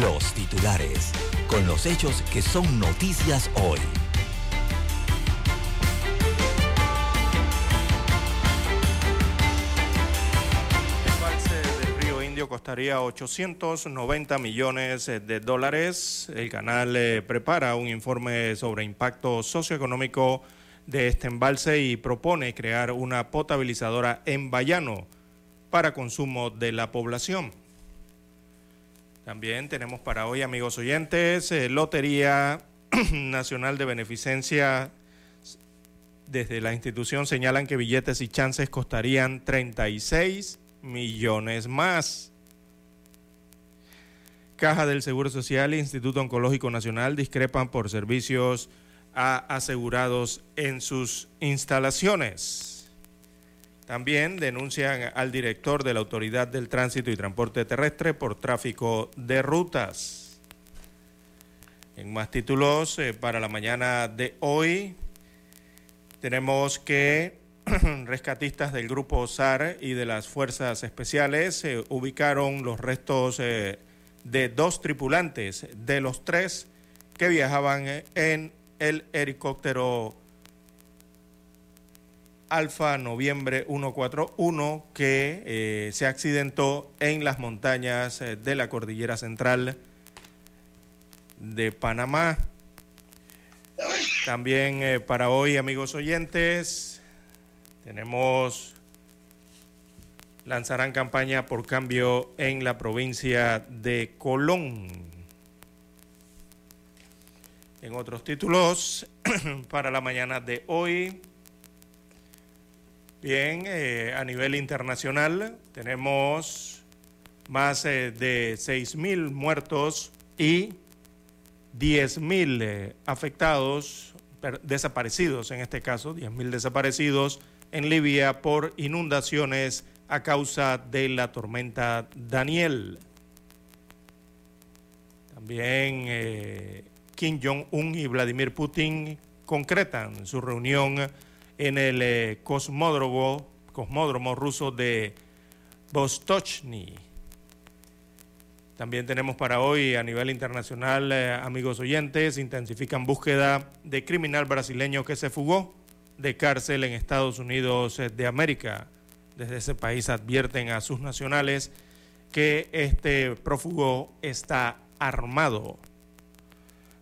los titulares con los hechos que son noticias hoy. El embalse del río Indio costaría 890 millones de dólares. El canal eh, prepara un informe sobre impacto socioeconómico de este embalse y propone crear una potabilizadora en Bayano para consumo de la población. También tenemos para hoy, amigos oyentes, eh, Lotería Nacional de Beneficencia. Desde la institución señalan que billetes y chances costarían 36 millones más. Caja del Seguro Social e Instituto Oncológico Nacional discrepan por servicios a asegurados en sus instalaciones. También denuncian al director de la Autoridad del Tránsito y Transporte Terrestre por tráfico de rutas. En más títulos eh, para la mañana de hoy, tenemos que rescatistas del grupo SAR y de las fuerzas especiales eh, ubicaron los restos eh, de dos tripulantes de los tres que viajaban en el helicóptero Alfa Noviembre 141 que eh, se accidentó en las montañas eh, de la Cordillera Central de Panamá. También eh, para hoy, amigos oyentes, tenemos, lanzarán campaña por cambio en la provincia de Colón. En otros títulos, para la mañana de hoy, Bien, eh, a nivel internacional tenemos más eh, de 6.000 muertos y 10.000 eh, afectados, desaparecidos en este caso, 10.000 desaparecidos en Libia por inundaciones a causa de la tormenta Daniel. También Kim Jong-un y Vladimir Putin concretan su reunión en el eh, cosmódromo, ruso de Vostochny. También tenemos para hoy a nivel internacional, eh, amigos oyentes, intensifican búsqueda de criminal brasileño que se fugó de cárcel en Estados Unidos eh, de América. Desde ese país advierten a sus nacionales que este prófugo está armado.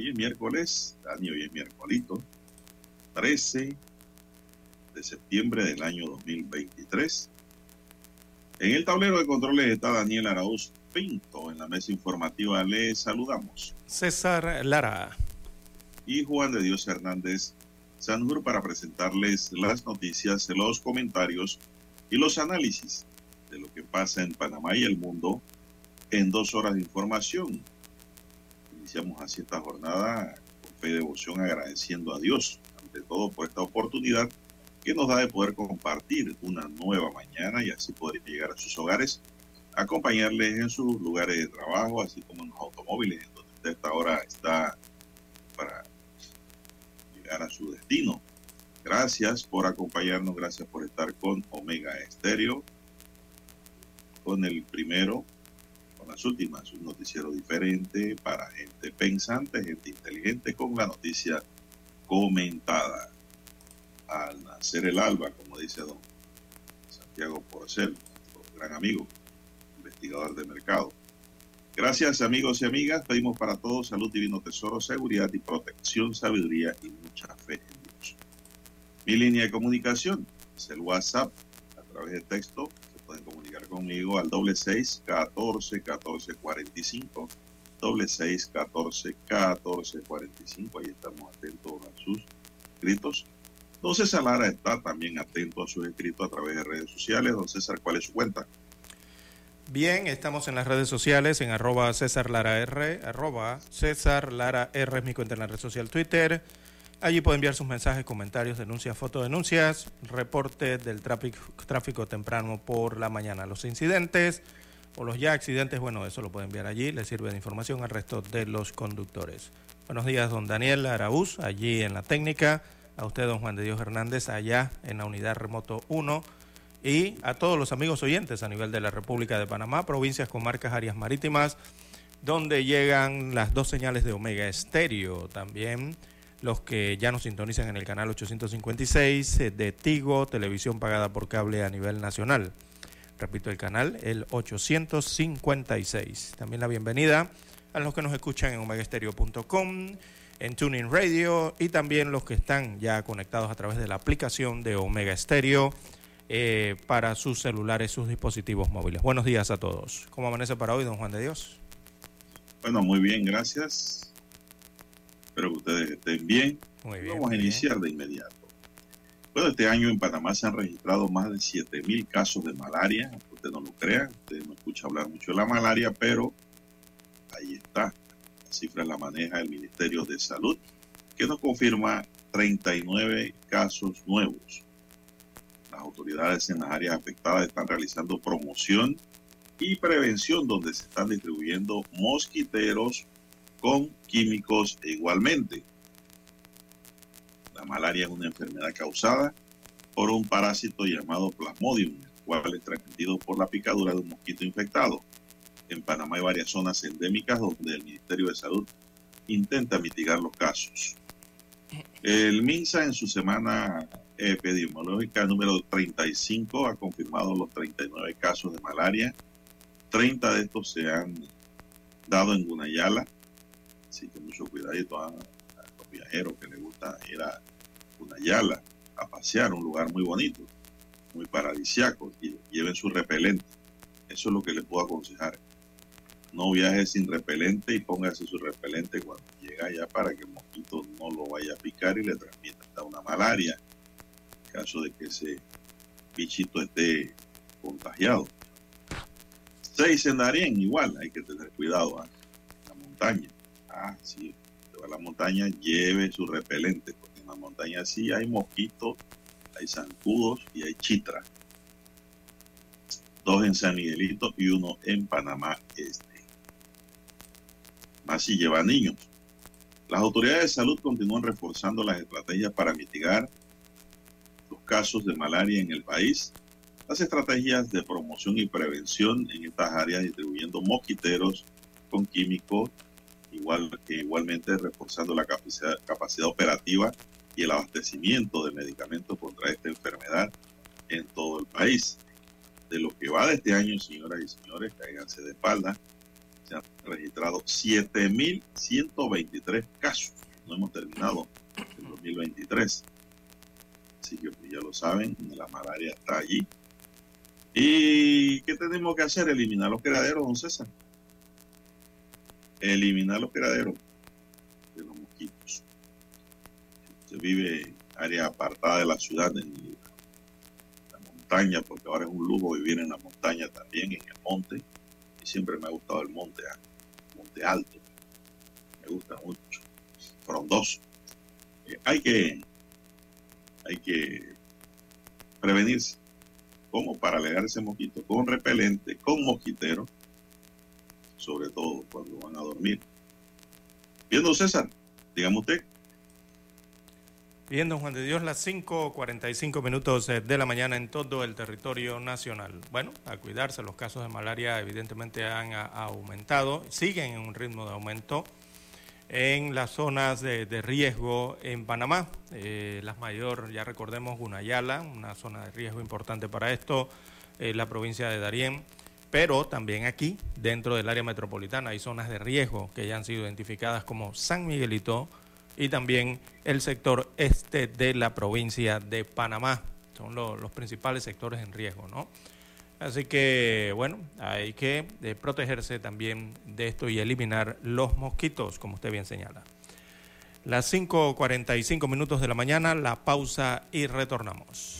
Hoy es miércoles, Dani, hoy es miércolito, 13 de septiembre del año 2023. En el tablero de controles está Daniel Arauz Pinto. En la mesa informativa le saludamos. César Lara. Y Juan de Dios Hernández Sanjur para presentarles las noticias, los comentarios y los análisis de lo que pasa en Panamá y el mundo en dos horas de información. Iniciamos así esta jornada con fe y devoción agradeciendo a Dios, ante todo por esta oportunidad que nos da de poder compartir una nueva mañana y así poder llegar a sus hogares, acompañarles en sus lugares de trabajo, así como en los automóviles, en donde usted esta hora está para llegar a su destino. Gracias por acompañarnos, gracias por estar con Omega Estéreo, con el primero las últimas, un noticiero diferente para gente pensante, gente inteligente, con la noticia comentada. Al nacer el alba, como dice don Santiago Porcel, nuestro gran amigo, investigador de mercado. Gracias amigos y amigas, pedimos para todos salud, divino tesoro, seguridad y protección, sabiduría y mucha fe en Dios. Mi línea de comunicación es el WhatsApp a través de texto conmigo al doble seis catorce catorce cuarenta y cinco doble seis catorce catorce cuarenta y cinco. Ahí estamos atentos a sus escritos. Don César Lara está también atento a sus escritos a través de redes sociales. Don César ¿cuál es su cuenta? Bien, estamos en las redes sociales en arroba César Lara R, arroba César Lara R es mi cuenta en la red social Twitter, Allí puede enviar sus mensajes, comentarios, denuncias, fotodenuncias, reporte del tráfico, temprano por la mañana. Los incidentes o los ya accidentes, bueno, eso lo puede enviar allí, le sirve de información al resto de los conductores. Buenos días, don Daniel Araúz, allí en la técnica. A usted, don Juan de Dios Hernández, allá en la unidad remoto 1. Y a todos los amigos oyentes a nivel de la República de Panamá, provincias, comarcas, áreas marítimas, donde llegan las dos señales de Omega Estéreo. También los que ya nos sintonizan en el canal 856 eh, de Tigo, televisión pagada por cable a nivel nacional. Repito el canal, el 856. También la bienvenida a los que nos escuchan en omegastereo.com, en Tuning Radio y también los que están ya conectados a través de la aplicación de Omega Stereo eh, para sus celulares, sus dispositivos móviles. Buenos días a todos. ¿Cómo amanece para hoy, don Juan de Dios? Bueno, muy bien, gracias. Espero que ustedes estén bien. Vamos a iniciar de inmediato. Bueno, este año en Panamá se han registrado más de 7.000 casos de malaria. Usted no lo crea, usted no escucha hablar mucho de la malaria, pero ahí está. La cifra la maneja el Ministerio de Salud, que nos confirma 39 casos nuevos. Las autoridades en las áreas afectadas están realizando promoción y prevención donde se están distribuyendo mosquiteros con químicos igualmente. La malaria es una enfermedad causada por un parásito llamado Plasmodium, el cual es transmitido por la picadura de un mosquito infectado. En Panamá hay varias zonas endémicas donde el Ministerio de Salud intenta mitigar los casos. El MINSA en su semana epidemiológica número 35 ha confirmado los 39 casos de malaria. 30 de estos se han dado en Gunayala, Así que mucho cuidadito a, los viajeros que les gusta ir a una yala a pasear, un lugar muy bonito, muy paradisiaco, y lleven su repelente. Eso es lo que les puedo aconsejar. No viaje sin repelente y póngase su repelente cuando llega allá para que el mosquito no lo vaya a picar y le transmita hasta una malaria, en caso de que ese bichito esté contagiado. Seis en Darien, igual, hay que tener cuidado en ¿ah? la montaña. Ah, sí, a la montaña, lleve su repelente, porque en la montaña sí hay mosquitos, hay zancudos y hay chitra. Dos en San Miguelito y uno en Panamá Este. Más si lleva niños. Las autoridades de salud continúan reforzando las estrategias para mitigar los casos de malaria en el país. Las estrategias de promoción y prevención en estas áreas distribuyendo mosquiteros con químicos igual, igualmente reforzando la capacidad, capacidad operativa y el abastecimiento de medicamentos contra esta enfermedad en todo el país. De lo que va de este año, señoras y señores, cáiganse de espalda. se han registrado 7.123 casos. No hemos terminado el 2023. Así que pues, ya lo saben, la malaria está allí. ¿Y qué tenemos que hacer? Eliminar los criaderos, don César. Eliminar los criaderos de los mosquitos. Se vive en área apartada de la ciudad, en la montaña, porque ahora es un lujo vivir en la montaña también, en el monte. Y siempre me ha gustado el monte, monte alto. Me gusta mucho. Frondoso. Eh, hay que hay que prevenirse. ¿Cómo? Para alejar ese mosquito. Con repelente, con mosquitero. Sobre todo cuando van a dormir. Viendo César, dígame usted. Bien, don Juan de Dios, las 5.45 minutos eh, de la mañana en todo el territorio nacional. Bueno, a cuidarse, los casos de malaria evidentemente han aumentado, siguen en un ritmo de aumento en las zonas de, riesgo en Panamá. Eh, las mayor, ya recordemos, Gunayala, una zona de riesgo importante para esto, eh, la provincia de Darién, pero también aquí, dentro del área metropolitana, hay zonas de riesgo que ya han sido identificadas como San Miguelito y también el sector este de la provincia de Panamá. Son los principales sectores en riesgo, ¿no? Así que, bueno, hay que eh, protegerse también de esto y eliminar los mosquitos, como usted bien señala. Las 5.45 minutos de la mañana, la pausa y retornamos.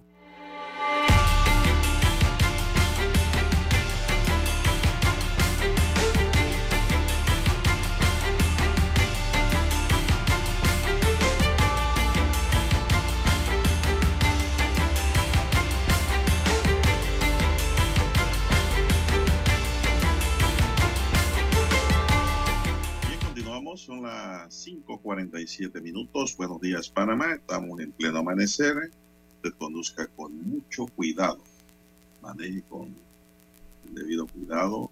47 minutos. Buenos días, Panamá. Estamos en pleno amanecer. Usted conduzca con mucho cuidado. Maneje con debido cuidado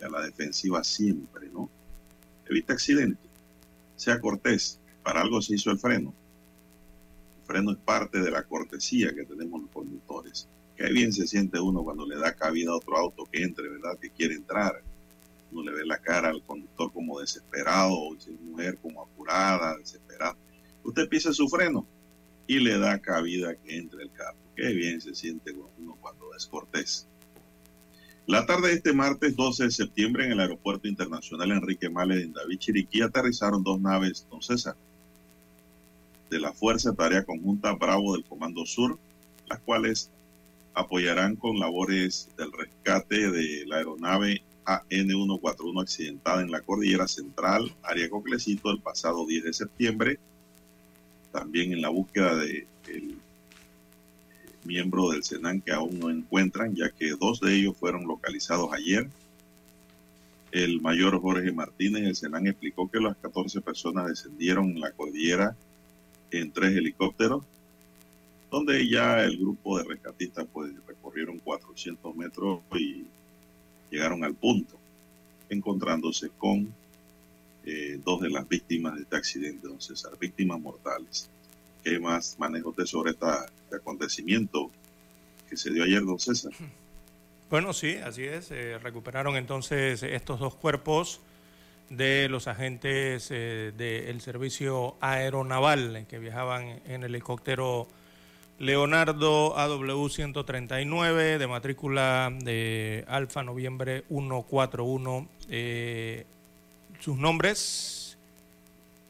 y a la defensiva siempre, ¿no? Evita accidentes. Sea cortés. Para algo se hizo el freno. El freno es parte de la cortesía que tenemos los conductores. Qué bien se siente uno cuando le da cabida a otro auto que entre, ¿verdad? Que quiere entrar uno le ve la cara al conductor como desesperado, o su mujer como apurada, desesperada. Usted pisa su freno y le da cabida que entre el carro. Qué bien se siente uno cuando es cortés. La tarde de este martes 12 de septiembre en el Aeropuerto Internacional Enrique Male en David Chiriquí aterrizaron dos naves, don César, de la Fuerza Tarea Conjunta Bravo del Comando Sur, las cuales apoyarán con labores del rescate de la aeronave AN-141 accidentada en la cordillera central, área Coclecito, el pasado 10 de septiembre. También en la búsqueda de miembro del Senan que aún no encuentran, ya que dos de ellos fueron localizados ayer. El mayor Jorge Martínez, el Senan, explicó que las 14 personas descendieron en la cordillera en tres helicópteros, donde ya el grupo de rescatistas pues recorrieron 400 metros y llegaron al punto, encontrándose con eh, dos de las víctimas de este accidente, don César, víctimas mortales. ¿Qué más manejo usted sobre esta, este acontecimiento que se dio ayer, don César? Bueno, sí, así es. recuperaron entonces estos dos cuerpos de los agentes eh, del servicio aeronaval que viajaban en el helicóptero Leonardo AW139 de matrícula de Alfa Noviembre 141. Eh, sus nombres,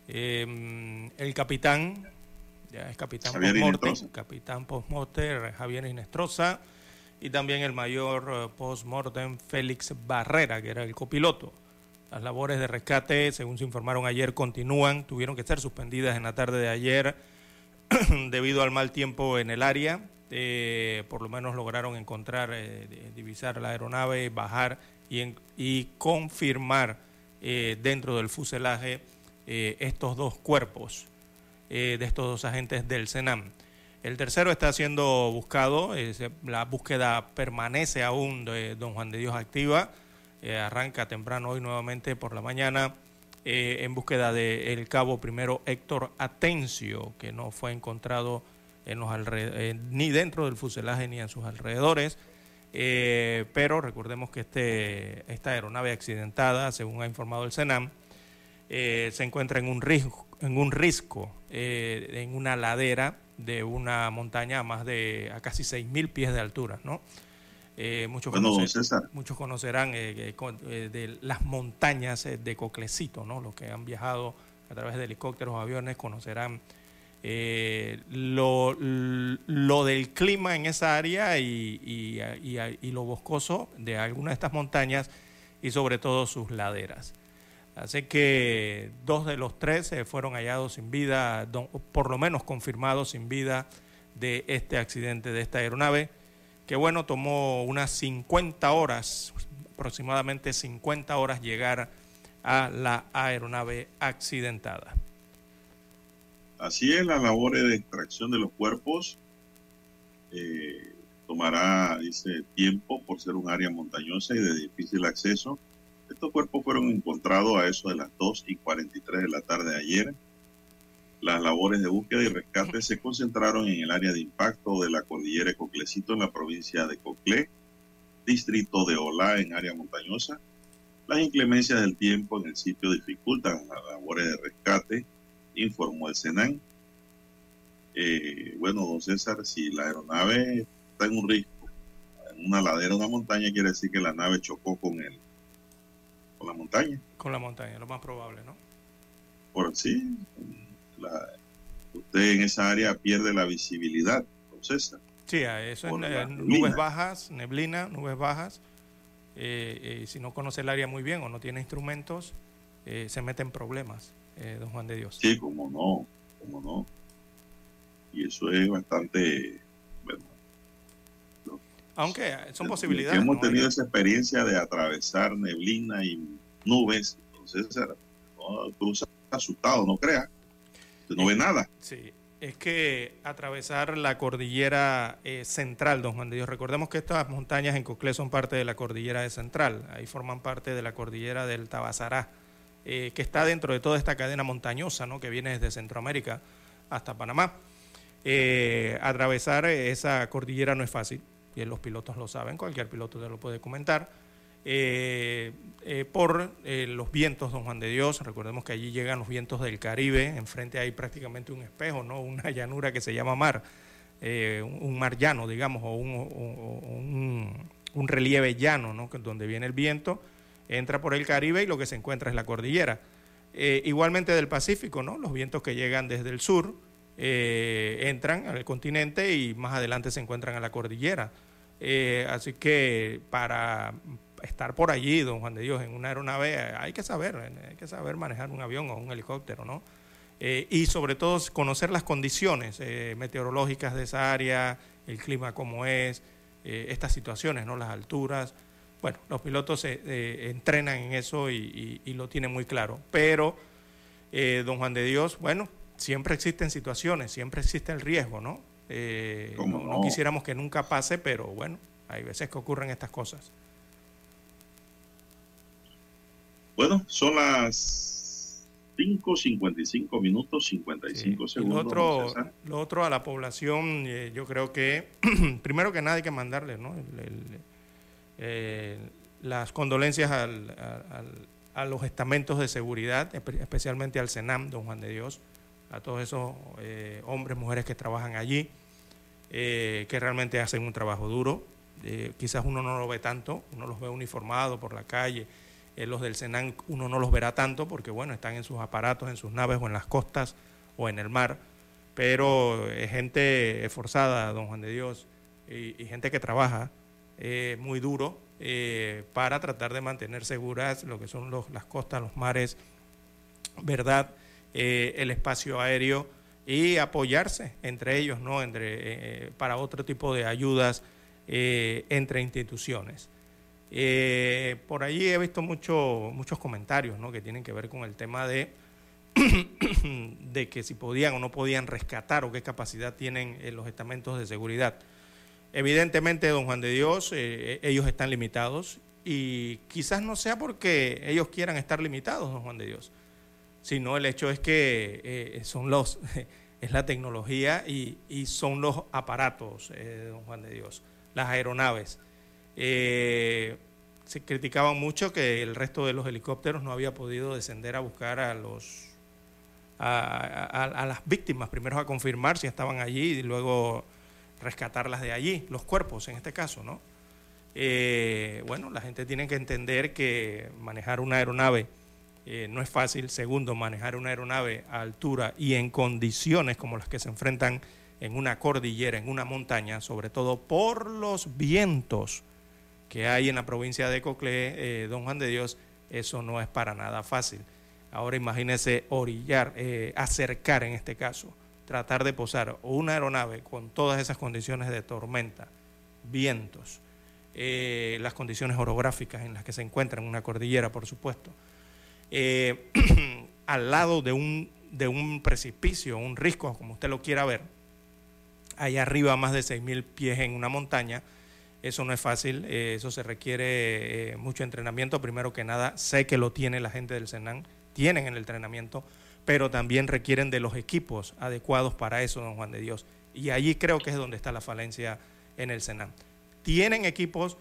eh, el capitán ya es capitán postmortem, capitán postmortem Javier Inestrosa y también el mayor eh, postmortem Félix Barrera, que era el copiloto. Las labores de rescate, según se informaron ayer, continúan, tuvieron que ser suspendidas en la tarde de ayer debido al mal tiempo en el área. Eh, por lo menos lograron encontrar, eh, divisar la aeronave, bajar y, y confirmar dentro del fuselaje estos dos cuerpos eh, de estos dos agentes del Senam. El tercero está siendo buscado, la búsqueda permanece aún de don Juan de Dios activa, eh, arranca temprano hoy nuevamente por la mañana eh, en búsqueda del cabo primero Héctor Atencio, que no fue encontrado en los ni dentro del fuselaje ni en sus alrededores. pero recordemos que este, esta aeronave accidentada, según ha informado el Senam, se encuentra en un riesgo, en un risco, eh, en una ladera de una montaña a más de a casi 6.000 pies de altura, ¿no? Eh, muchos, muchos conocerán eh, de las montañas de Coclecito, ¿no? Los que han viajado a través de helicópteros o aviones conocerán lo, lo, del clima en esa área y, y, y lo boscoso de algunas de estas montañas y sobre todo sus laderas. Así que dos de los tres fueron hallados sin vida, por lo menos confirmados sin vida de este accidente de esta aeronave, que bueno, tomó unas 50 horas, aproximadamente 50 horas llegar a la aeronave accidentada. Así es, la labor de extracción de los cuerpos eh, tomará, tiempo por ser un área montañosa y de difícil acceso estos cuerpos fueron encontrados a eso de las 2 y 43 de la tarde de ayer. Las labores de búsqueda y rescate se concentraron en el área de impacto de la cordillera Coclecito en la provincia de Coclé, distrito de Olá en área montañosa. Las inclemencias del tiempo en el sitio dificultan las labores de rescate, informó el Senan. Eh, bueno, don César, si la aeronave está en un risco, en una ladera, una montaña, quiere decir que la nave chocó con él con la montaña. Con la montaña, lo más probable, ¿no? Por sí, usted en esa área pierde la visibilidad, César. Sí, eso es nubes bajas, neblina, nubes bajas. Eh, eh, si no conoce el área muy bien o no tiene instrumentos, eh, se mete en problemas, don Juan de Dios. Sí, como no, como no. Y eso es bastante, aunque son posibilidades. Hemos tenido esa experiencia de atravesar neblina y nubes, entonces tú estás asustado, no no ve nada. Sí, es que atravesar la cordillera eh, central, don Juan de Dios, recordemos que estas montañas en Coclé son parte de la cordillera de central, ahí forman parte de la cordillera del Tabasará, eh, que está dentro de toda esta cadena montañosa, ¿no? que viene desde Centroamérica hasta Panamá. Eh, atravesar esa cordillera no es fácil y los pilotos lo saben, cualquier piloto te lo puede comentar, eh, eh, por los vientos, don Juan de Dios, recordemos que allí llegan los vientos del Caribe, enfrente hay prácticamente un espejo, ¿no? una llanura que se llama mar, un mar llano, digamos, o un, un, relieve llano, ¿no? donde viene el viento, entra por el Caribe y lo que se encuentra es la cordillera. igualmente del Pacífico, ¿no? los vientos que llegan desde el sur, eh, entran al continente y más adelante se encuentran a la cordillera. Eh, así que para estar por allí, don Juan de Dios, en una aeronave, hay que saber, hay que saber manejar un avión o un helicóptero, ¿no? Eh, y sobre todo conocer las condiciones meteorológicas de esa área, el clima como es, estas situaciones, ¿no? Las alturas. Bueno, los pilotos se entrenan en eso y, y, lo tienen muy claro. Pero, don Juan de Dios, bueno, siempre existen situaciones, siempre existe el riesgo, ¿no? Eh, no, quisiéramos que nunca pase, pero bueno, hay veces que ocurren estas cosas. Bueno, son las 5.55 minutos, 55 segundos. Lo otro, lo otro a la población, eh, yo creo que, primero que nada hay que mandarle ¿no? Eh, las condolencias a los estamentos de seguridad, especialmente al Senam, don Juan de Dios, a todos esos eh, hombres, mujeres que trabajan allí, eh, que realmente hacen un trabajo duro. Quizás uno no lo ve tanto, uno los ve uniformados por la calle. Los del Senan uno no los verá tanto porque, bueno, están en sus aparatos, en sus naves o en las costas o en el mar. Pero es gente esforzada, don Juan de Dios, y, gente que trabaja muy duro para tratar de mantener seguras lo que son las costas, los mares, ¿verdad? Eh, el espacio aéreo y apoyarse entre ellos, ¿no? Entre, eh, para otro tipo de ayudas eh, entre instituciones. Por allí he visto mucho, muchos comentarios ¿no? que tienen que ver con el tema de, de que si podían o no podían rescatar o qué capacidad tienen los estamentos de seguridad. Evidentemente, don Juan de Dios, ellos están limitados y quizás no sea porque ellos quieran estar limitados, don Juan de Dios, sino el hecho es que eh, son los, es la tecnología y, son los aparatos, eh, don Juan de Dios, las aeronaves. Eh, se criticaba mucho que el resto de los helicópteros no había podido descender a buscar a los a, las víctimas, primero a confirmar si estaban allí y luego rescatarlas de allí, los cuerpos en este caso, ¿no? bueno, la gente tiene que entender que manejar una aeronave eh, no es fácil. Segundo, manejar una aeronave a altura y en condiciones como las que se enfrentan en una cordillera, en una montaña, sobre todo por los vientos que hay en la provincia de Coclé, eh, don Juan de Dios, eso no es para nada fácil. Ahora imagínese orillar, eh, acercar en este caso, tratar de posar una aeronave con todas esas condiciones de tormenta, vientos, las condiciones orográficas en las que se encuentra en una cordillera, por supuesto eh, al lado de un, de un precipicio, un risco, como usted lo quiera ver, allá arriba más de 6.000 pies en una montaña, eso no es fácil, eh, eso se requiere eh, mucho entrenamiento. Primero que nada, sé que lo tiene la gente del Senan, tienen el entrenamiento, pero también requieren de los equipos adecuados para eso, don Juan de Dios. Y allí creo que es donde está la falencia en el Senan. Tienen equipos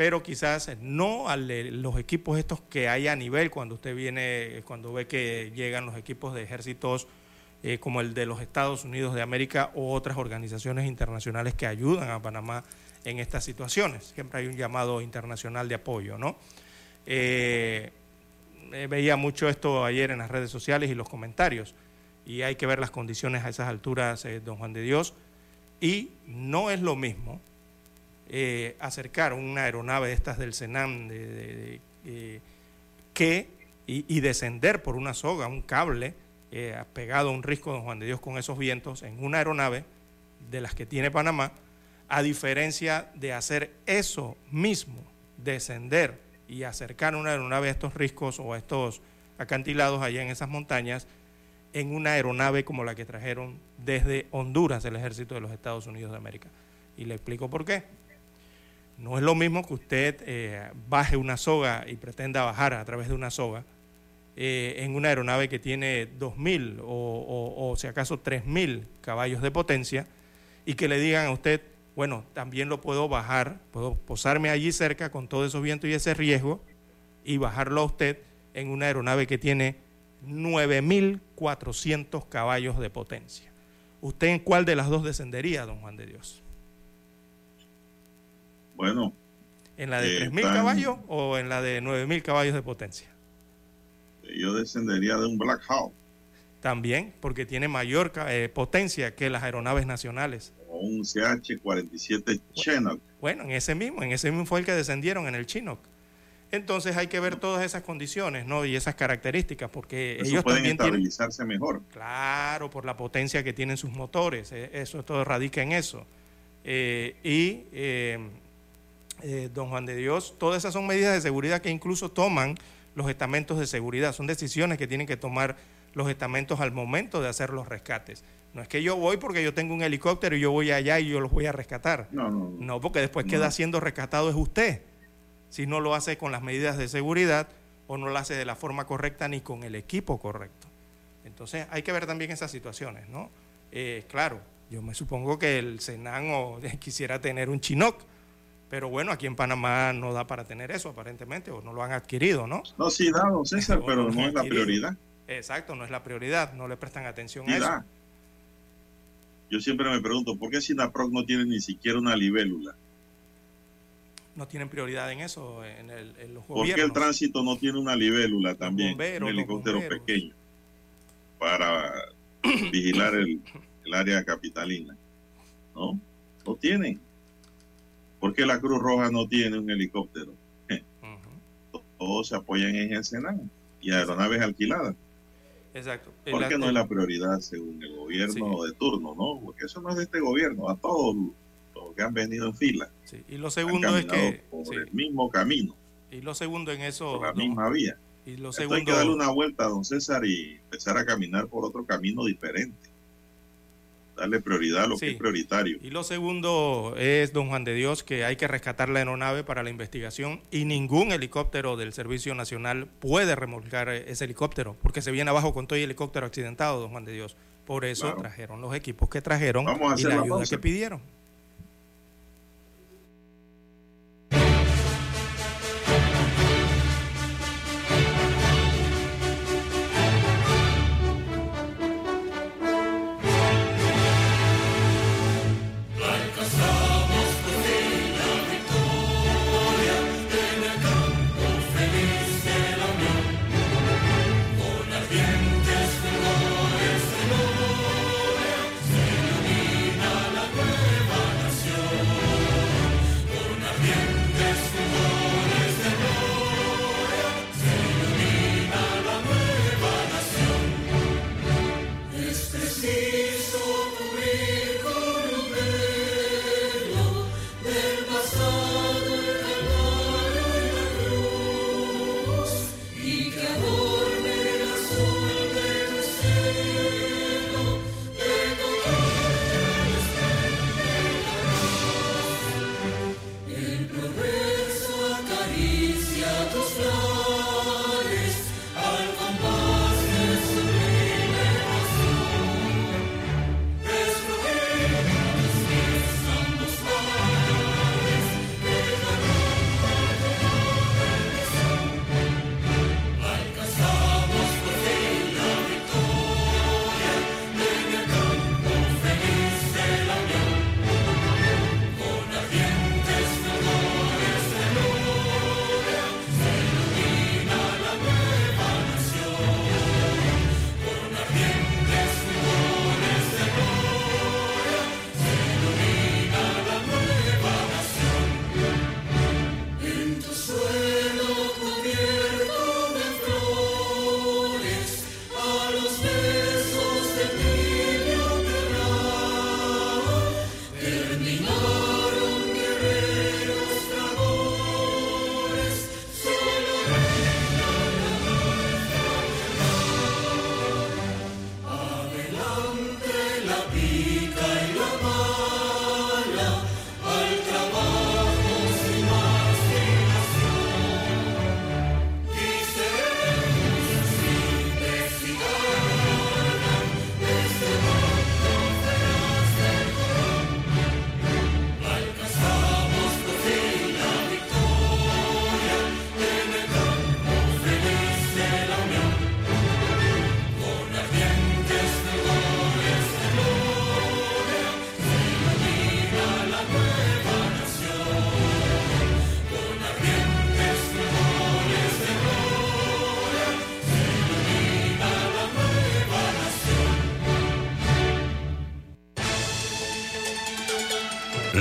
pero quizás no los equipos estos que hay a nivel cuando usted viene, cuando ve que llegan los equipos de ejércitos eh, como el de los Estados Unidos de América o otras organizaciones internacionales que ayudan a Panamá en estas situaciones. Siempre hay un llamado internacional de apoyo, ¿no? Eh, eh, veía mucho esto ayer en las redes sociales y los comentarios, y hay que ver las condiciones a esas alturas, don Juan de Dios, y no es lo mismo eh, acercar una aeronave de estas del eh, que, y, descender por una soga, un cable eh, pegado a un risco, don Juan de Dios, con esos vientos en una aeronave de las que tiene Panamá, a diferencia de hacer eso mismo, descender y acercar una aeronave a estos riscos o a estos acantilados allá en esas montañas, en una aeronave como la que trajeron desde Honduras el ejército de los Estados Unidos de América. Y le explico por qué. No es lo mismo que usted eh, baje una soga y pretenda bajar a través de una soga eh, en una aeronave que tiene 2.000 o, o, si acaso 3.000 caballos de potencia y que le digan a usted, bueno, también lo puedo bajar, puedo posarme allí cerca con todo esos vientos y ese riesgo y bajarlo a usted en una aeronave que tiene 9.400 caballos de potencia. ¿Usted en cuál de las dos descendería, don Juan de Dios? Bueno. ¿En la de 3.000 caballos o en la de 9.000 caballos de potencia? Yo descendería de un Black Hawk. También, porque tiene mayor eh, potencia que las aeronaves nacionales. O un CH-47 Chinook. Bueno, en ese mismo, en ese mismo fue el que descendieron en el Chinook. Entonces hay que ver todas esas condiciones, ¿no? Y esas características, porque ellos pueden también estabilizarse mejor. Claro, por la potencia que tienen sus motores. Eh, eso todo radica en eso. Eh, y don Juan de Dios, todas esas son medidas de seguridad que incluso toman los estamentos de seguridad. Son decisiones que tienen que tomar los estamentos al momento de hacer los rescates. No es que yo voy porque yo tengo un helicóptero y yo voy allá y yo los voy a rescatar. No, no, no porque después queda siendo rescatado es usted. Si no lo hace con las medidas de seguridad o no lo hace de la forma correcta ni con el equipo correcto. Entonces hay que ver también esas situaciones, ¿no? Eh, claro, yo me supongo que el Senan quisiera tener un Chinook, pero bueno, aquí en Panamá no da para tener eso aparentemente, o no lo han adquirido, ¿no? No, sí da, don César, pero no es la prioridad. Exacto, no es la prioridad, no le prestan atención a eso. Yo siempre me pregunto, ¿por qué Sinaproc no tiene ni siquiera una libélula? No tienen prioridad en eso, en, el, en los ¿Por qué el tránsito no tiene una libélula también? un helicóptero pequeño para vigilar el, área capitalina. ¿No? No tienen. ¿Por qué la Cruz Roja no tiene un helicóptero? Todos se apoyan en el Senado y aeronaves alquiladas. Exacto. Porque no es la prioridad según el gobierno de turno, ¿no? Porque eso no es de este gobierno, a todos los que han venido en fila. Sí. Y lo segundo es que... Por el mismo camino. Y lo segundo en eso... Por la misma vía. Y lo segundo... hay que darle una vuelta a don César y empezar a caminar por otro camino diferente darle prioridad a lo que es prioritario. Y lo segundo es, don Juan de Dios, que hay que rescatar la aeronave para la investigación y ningún helicóptero del Servicio Nacional puede remolcar ese helicóptero, porque se viene abajo con todo el helicóptero accidentado, don Juan de Dios. Por eso trajeron los equipos que trajeron y la ayuda que pidieron.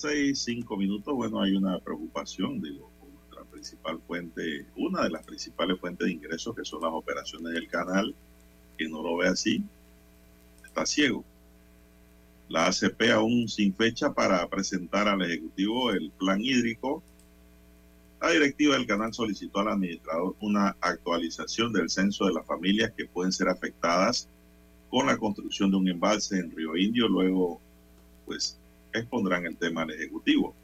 6, 5 minutos, bueno, hay una preocupación, digo, con nuestra principal fuente, una de las principales fuentes de ingresos que son las operaciones del canal, que no lo ve así, está ciego. La ACP aún sin fecha para presentar al Ejecutivo el plan hídrico. La directiva del canal solicitó al administrador una actualización del censo de las familias que pueden ser afectadas con la construcción de un embalse en Río Indio luego pues expondrán el tema al Ejecutivo.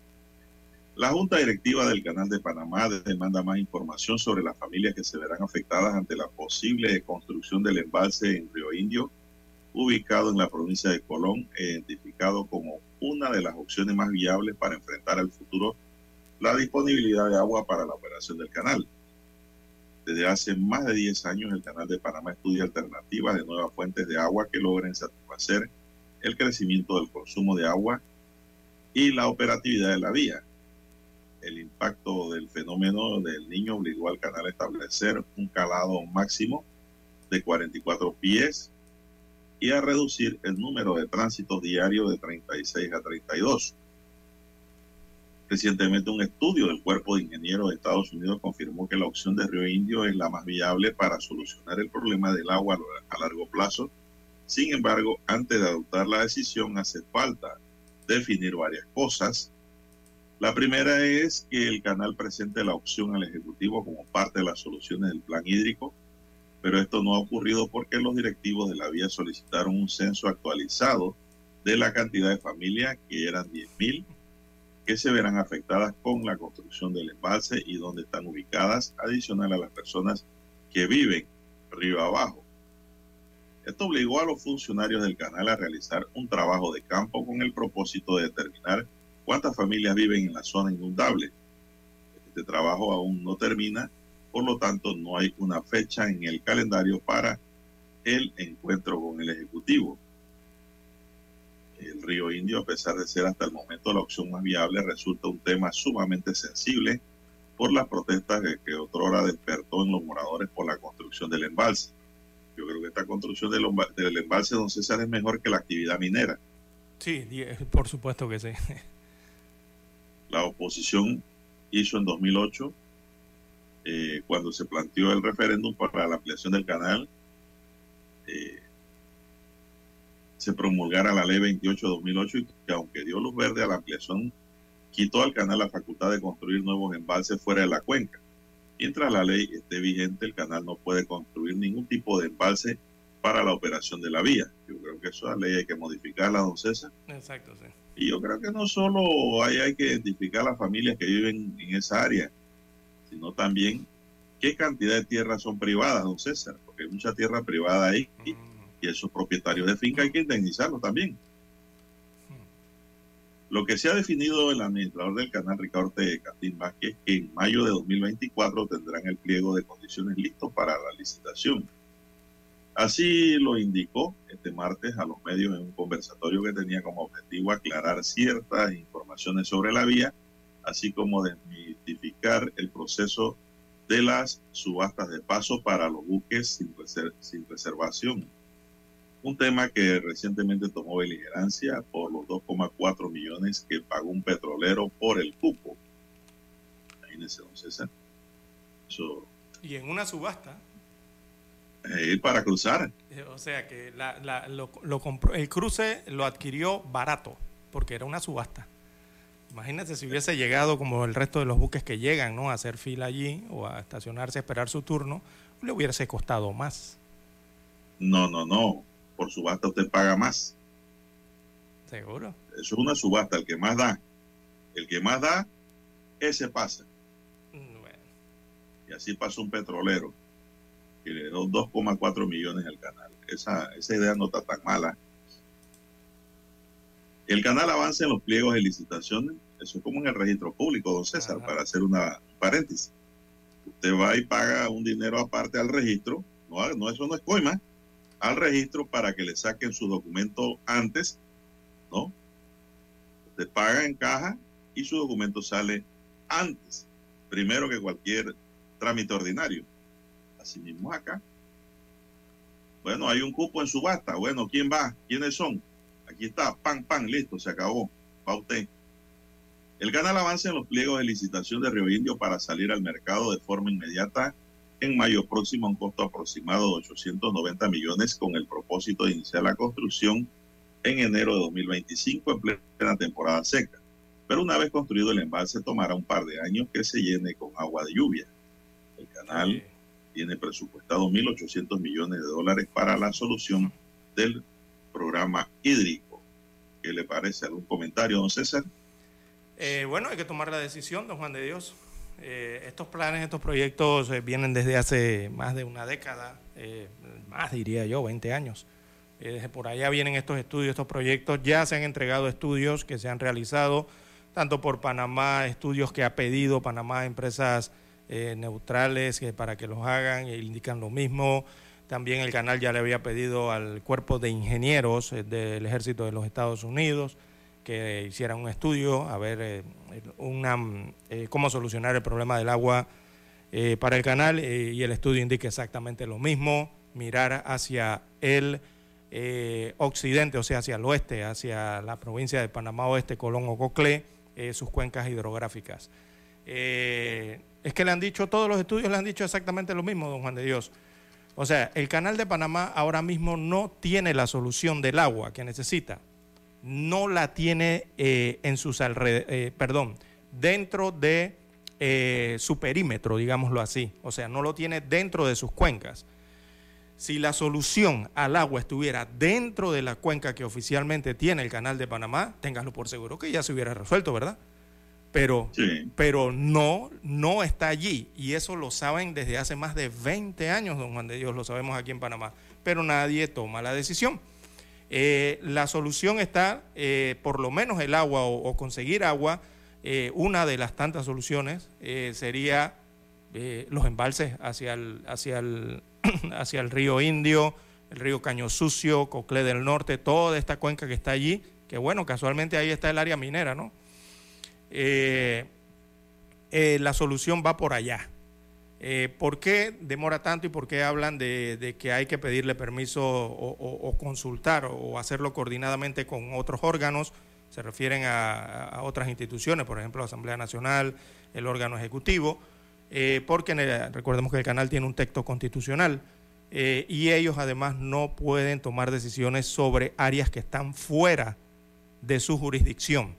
La Junta Directiva del Canal de Panamá demanda más información sobre las familias que se verán afectadas ante la posible construcción del embalse en Río Indio, ubicado en la provincia de Colón, e identificado como una de las opciones más viables para enfrentar al futuro la disponibilidad de agua para la operación del canal. Desde hace más de 10 años el Canal de Panamá estudia alternativas de nuevas fuentes de agua que logren satisfacer el crecimiento del consumo de agua y la operatividad de la vía. El impacto del fenómeno del niño obligó al canal a establecer un calado máximo de 44 pies y a reducir el número de tránsitos diarios de 36 a 32. Recientemente un estudio del Cuerpo de Ingenieros de Estados Unidos confirmó que la opción de Río Indio es la más viable para solucionar el problema del agua a largo plazo sin embargo, antes de adoptar la decisión hace falta definir varias cosas. La primera es que el canal presente la opción al Ejecutivo como parte de las soluciones del plan hídrico, pero esto no ha ocurrido porque los directivos de la vía solicitaron un censo actualizado de la cantidad de familias, que eran 10.000, que se verán afectadas con la construcción del embalse y donde están ubicadas, adicional a las personas que viven río abajo. Esto obligó a los funcionarios del canal a realizar un trabajo de campo con el propósito de determinar cuántas familias viven en la zona inundable. Este trabajo aún no termina, por lo tanto no hay una fecha en el calendario para el encuentro con el Ejecutivo. El río Indio, a pesar de ser hasta el momento la opción más viable, resulta un tema sumamente sensible por las protestas que, que otrora despertó en los moradores por la construcción del embalse. Yo creo que esta construcción del, del embalse de Don César es mejor que la actividad minera. Sí, por supuesto que sí. La oposición hizo en 2008, eh, cuando se planteó el referéndum para la ampliación del canal, eh, se promulgara la ley 28 de 2008 y que aunque dio luz verde a la ampliación, quitó al canal la facultad de construir nuevos embalses fuera de la cuenca. Mientras la ley esté vigente, el canal no puede construir ningún tipo de embalse para la operación de la vía. Yo creo que esa ley hay que modificarla, don César. Exacto, sí. Y yo creo que no solo hay, hay que identificar las familias que viven en esa área, sino también qué cantidad de tierras son privadas, don César, porque hay mucha tierra privada ahí y, mm. y esos propietarios de finca hay que indemnizarlos también. Lo que se ha definido el administrador del canal, Ricardo Castín Vázquez, es que en mayo de 2024 tendrán el pliego de condiciones listo para la licitación. Así lo indicó este martes a los medios en un conversatorio que tenía como objetivo aclarar ciertas informaciones sobre la vía, así como desmitificar el proceso de las subastas de paso para los buques sin, sin reservación un tema que recientemente tomó beligerancia por los 2,4 millones que pagó un petrolero por el cupo. Imagínense, don César. y en una subasta. Eh, para cruzar. Eh, o sea que lo, el cruce lo adquirió barato, porque era una subasta. Imagínense si hubiese llegado como el resto de los buques que llegan, ¿no? A hacer fila allí o a estacionarse, a esperar su turno, le hubiese costado más. No, no, no por subasta usted paga más. Seguro. Eso es una subasta, el que más da. El que más da, ese pasa. Mm, y así pasó un petrolero que le dio 2,4 millones al canal. Esa, esa idea no está tan mala. El canal avanza en los pliegos de licitaciones. Eso es como en el registro público, don César, para hacer una paréntesis. Usted va y paga un dinero aparte al registro. No, no eso no es coima. Al registro para que le saquen su documento antes, ¿no? Usted paga en caja y su documento sale antes, primero que cualquier trámite ordinario. Así mismo acá. Bueno, hay un cupo en subasta. Bueno, ¿quién va? ¿Quiénes son? Aquí está, pan, pan, listo, se acabó. Va usted. El canal avanza en los pliegos de licitación de Río Indio para salir al mercado de forma inmediata en mayo próximo a un costo aproximado de 890 millones con el propósito de iniciar la construcción en enero de 2025 en plena temporada seca. Pero una vez construido el embalse tomará un par de años que se llene con agua de lluvia. El canal tiene presupuestado 1.800 millones de dólares para la solución del programa hídrico. ¿Qué le parece? ¿Algún comentario, don César? Eh, bueno, hay que tomar la decisión, don Juan de Dios. Eh, estos planes, estos proyectos eh, vienen desde hace más de una década, más diría yo, 20 años. desde por allá vienen estos estudios, estos proyectos. Ya se han entregado estudios que se han realizado, tanto por Panamá, estudios que ha pedido Panamá a empresas neutrales para que los hagan e indican lo mismo. También el canal ya le había pedido al cuerpo de ingenieros eh, del ejército de los Estados Unidos que hicieran un estudio a ver eh, una, eh, cómo solucionar el problema del agua para el canal y el estudio indica exactamente lo mismo, mirar hacia el occidente, o sea, hacia el oeste, hacia la provincia de Panamá Oeste, Colón o Coclé, sus cuencas hidrográficas. es que le han dicho, todos los estudios le han dicho exactamente lo mismo, don Juan de Dios. O sea, el canal de Panamá ahora mismo no tiene la solución del agua que necesita. No la tiene eh, en sus alrededores, eh, perdón, dentro de eh, su perímetro, digámoslo así. O sea, no lo tiene dentro de sus cuencas. Si la solución al agua estuviera dentro de la cuenca que oficialmente tiene el canal de Panamá, téngalo por seguro que ya se hubiera resuelto, ¿verdad? pero, pero no, no está allí. Y eso lo saben desde hace más de 20 años, don Juan de Dios, lo sabemos aquí en Panamá, pero nadie toma la decisión. Eh, la solución está, eh, por lo menos el agua o, conseguir agua, eh, una de las tantas soluciones sería los embalses hacia el, hacia, el, hacia el río Indio, el río Caño Sucio, Coclé del Norte, toda esta cuenca que está allí, que bueno, casualmente ahí está el área minera, ¿no? Eh, eh, la solución va por allá. Eh, ¿Por qué demora tanto y por qué hablan de, que hay que pedirle permiso o, consultar o hacerlo coordinadamente con otros órganos? Se refieren a, otras instituciones, por ejemplo, la Asamblea Nacional, el órgano ejecutivo, porque recordemos que el canal tiene un texto constitucional y ellos además no pueden tomar decisiones sobre áreas que están fuera de su jurisdicción.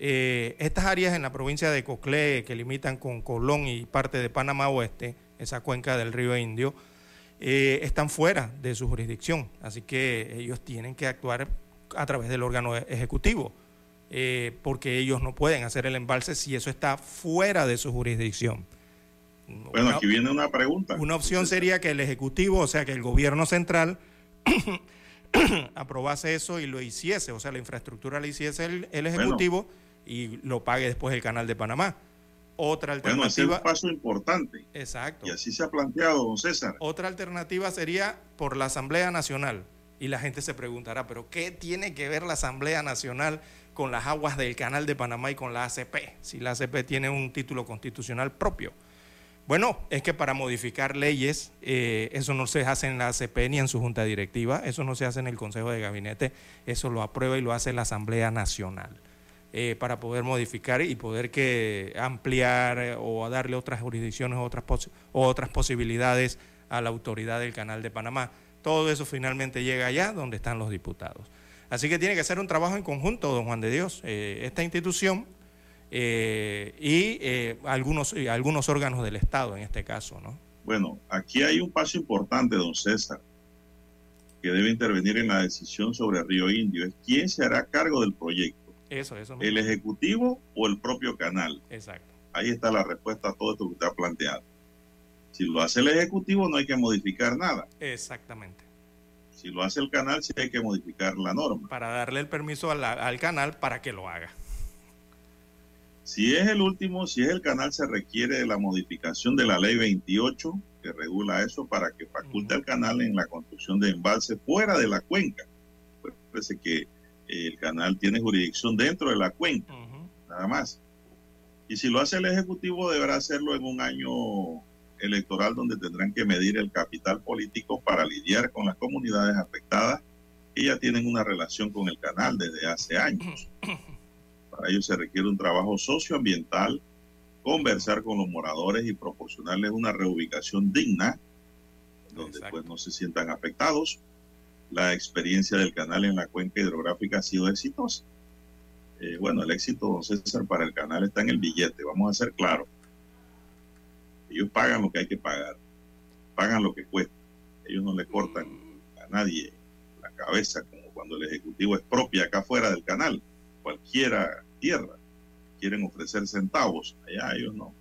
Eh, estas áreas en la provincia de Coclé, que limitan con Colón y parte de Panamá Oeste, esa cuenca del río Indio, eh, están fuera de su jurisdicción. Así que ellos tienen que actuar a través del órgano ejecutivo, eh, porque ellos no pueden hacer el embalse si eso está fuera de su jurisdicción. Bueno, aquí viene una pregunta. Una opción sería que el Ejecutivo, o sea, que el gobierno central aprobase eso y lo hiciese, o sea, la infraestructura la hiciese el, Ejecutivo y lo pague después el canal de Panamá. Otra alternativa. Bueno, es un paso importante. Exacto. Y así se ha planteado, don César. Otra alternativa sería por la Asamblea Nacional. Y la gente se preguntará, ¿pero qué tiene que ver la Asamblea Nacional con las aguas del canal de Panamá y con la ACP? Si la ACP tiene un título constitucional propio. Bueno, es que para modificar leyes, eh, eso no se hace en la ACP ni en su junta directiva, eso no se hace en el Consejo de Gabinete, eso lo aprueba y lo hace la Asamblea Nacional. Eh, para poder modificar y poder que ampliar eh, o darle otras jurisdicciones otras o otras posibilidades a la autoridad del Canal de Panamá. Todo eso finalmente llega allá donde están los diputados. Así que tiene que ser un trabajo en conjunto, don Juan de Dios. Eh, esta institución y algunos, algunos órganos del Estado en este caso, ¿no? Bueno, aquí hay un paso importante, don César, que debe intervenir en la decisión sobre Río Indio. Es quién se hará cargo del proyecto eso, eso. ¿El Ejecutivo o el propio canal? Exacto. Ahí está la respuesta a todo esto que usted ha planteado. Si lo hace el Ejecutivo no hay que modificar nada. Exactamente. Si lo hace el canal sí hay que modificar la norma. Para darle el permiso al canal para que lo haga. Si es el último, si es el canal, se requiere de la modificación de la ley 28 que regula eso para que faculte al canal en la construcción de embalse fuera de la cuenca. Pues parece que el canal tiene jurisdicción dentro de la cuenca, nada más. Y si lo hace el Ejecutivo, deberá hacerlo en un año electoral donde tendrán que medir el capital político para lidiar con las comunidades afectadas que ya tienen una relación con el canal desde hace años. Para ello se requiere un trabajo socioambiental, conversar con los moradores y proporcionarles una reubicación digna, donde pues no se sientan afectados. La experiencia del canal en la cuenca hidrográfica ha sido exitosa. Eh, bueno, el éxito, don César, para el canal está en el billete, vamos a ser claros. Ellos pagan lo que hay que pagar, pagan lo que cuesta. Ellos no le cortan a nadie la cabeza como cuando el Ejecutivo es propia acá fuera del canal. Cualquiera tierra. Quieren ofrecer centavos, allá ellos no.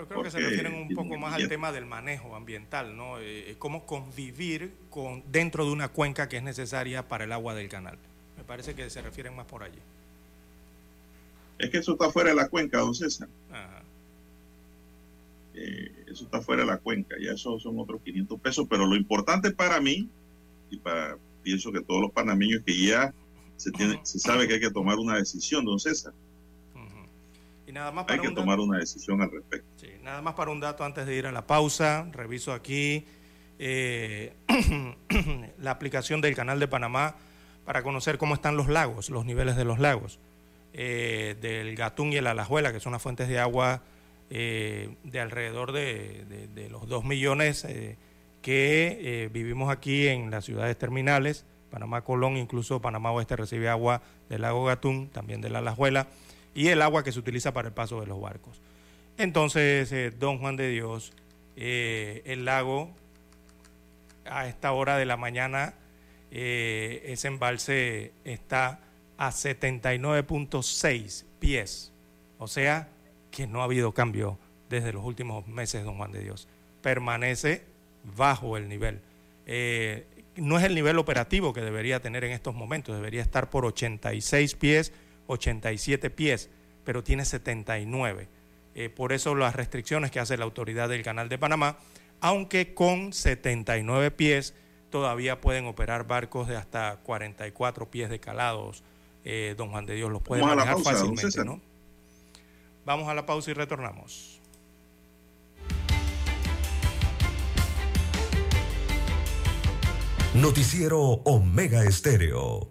Pero creo que se refieren un poco más al tema del manejo ambiental, ¿no? Eh, cómo convivir con, dentro de una cuenca que es necesaria para el agua del canal. Me parece que se refieren más por allí. Es que eso está fuera de la cuenca, don César. Eh, eso está fuera de la cuenca, ya eso son otros 500 pesos, pero lo importante para mí, y para pienso que todos los panameños que ya se, tiene, se sabe que hay que tomar una decisión, don César. Y nada más hay que tomar una decisión al respecto. Sí, nada más para un dato antes de ir a la pausa, reviso aquí eh, la aplicación del canal de Panamá para conocer cómo están los lagos, los niveles de los lagos, eh, del Gatún y el Alajuela, que son las fuentes de agua eh, de alrededor de, de, los 2 millones que vivimos aquí en las ciudades terminales Panamá Colón, incluso Panamá Oeste recibe agua del lago Gatún, también de la Alajuela, y el agua que se utiliza para el paso de los barcos. Entonces, eh, don Juan de Dios, eh, el lago a esta hora de la mañana, eh, ese embalse está a 79.6 pies, o sea que no ha habido cambio desde los últimos meses, don Juan de Dios. Permanece bajo el nivel no es el nivel operativo que debería tener en estos momentos, debería estar por 86 pies, 87 pies, pero tiene 79. Eh, por eso las restricciones que hace la autoridad del Canal de Panamá, aunque con 79 pies todavía pueden operar barcos de hasta 44 pies de calados. Eh, don Juan de Dios los puede manejar fácilmente, ¿no? Vamos a la pausa y retornamos. Noticiero Omega Estéreo.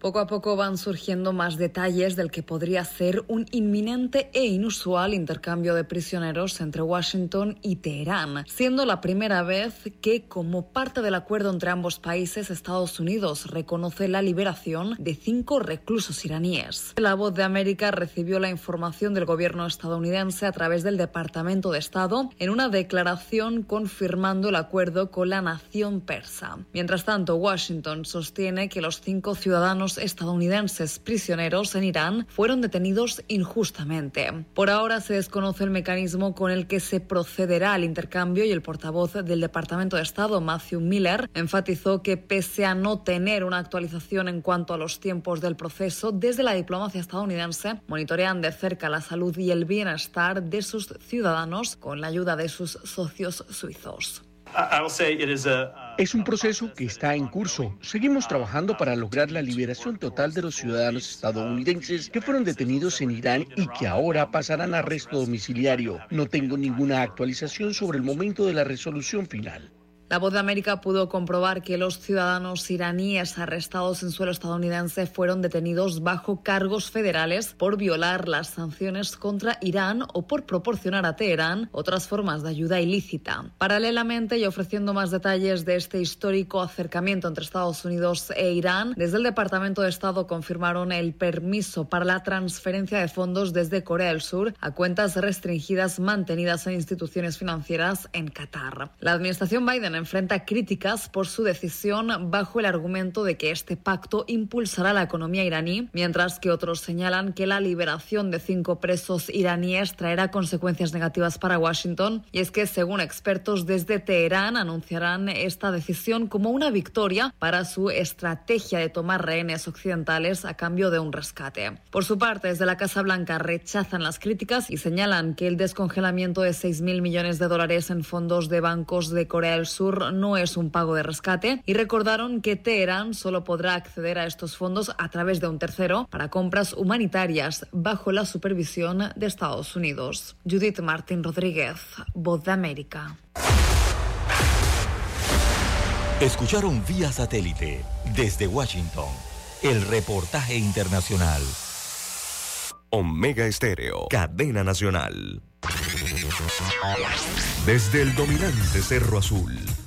Poco a poco van surgiendo más detalles del que podría ser un inminente e inusual intercambio de prisioneros entre Washington y Teherán, siendo la primera vez que, como parte del acuerdo entre ambos países, Estados Unidos reconoce la liberación de cinco reclusos iraníes. La voz de América recibió la información del gobierno estadounidense a través del Departamento de Estado en una declaración confirmando el acuerdo con la nación persa. Mientras tanto, Washington sostiene que los cinco ciudadanos estadounidenses prisioneros en Irán fueron detenidos injustamente. Por ahora se desconoce el mecanismo con el que se procederá al intercambio y el portavoz del Departamento de Estado, Matthew Miller, enfatizó que pese a no tener una actualización en cuanto a los tiempos del proceso, desde la diplomacia estadounidense monitorean de cerca la salud y el bienestar de sus ciudadanos con la ayuda de sus socios suizos. Es un proceso que está en curso. Seguimos trabajando para lograr la liberación total de los ciudadanos estadounidenses que fueron detenidos en Irán y que ahora pasarán a arresto domiciliario. No tengo ninguna actualización sobre el momento de la resolución final. La voz de América pudo comprobar que los ciudadanos iraníes arrestados en suelo estadounidense fueron detenidos bajo cargos federales por violar las sanciones contra Irán o por proporcionar a Teherán otras formas de ayuda ilícita. Paralelamente y ofreciendo más detalles de este histórico acercamiento entre Estados Unidos e Irán, desde el Departamento de Estado confirmaron el permiso para la transferencia de fondos desde Corea del Sur a cuentas restringidas mantenidas en instituciones financieras en Qatar. La administración Biden enfrenta críticas por su decisión bajo el argumento de que este pacto impulsará la economía iraní, mientras que otros señalan que la liberación de cinco presos iraníes traerá consecuencias negativas para Washington. Y es que, según expertos desde Teherán, anunciarán esta decisión como una victoria para su estrategia de tomar rehenes occidentales a cambio de un rescate. Por su parte, desde la Casa Blanca rechazan las críticas y señalan que el descongelamiento de 6.000 millones de dólares en fondos de bancos de Corea del Sur no es un pago de rescate y recordaron que Teherán solo podrá acceder a estos fondos a través de un tercero para compras humanitarias bajo la supervisión de Estados Unidos. Judith Martín Rodríguez, Voz de América. Escucharon vía satélite desde Washington el reportaje internacional. Omega Estéreo, cadena nacional. Desde el dominante Cerro Azul,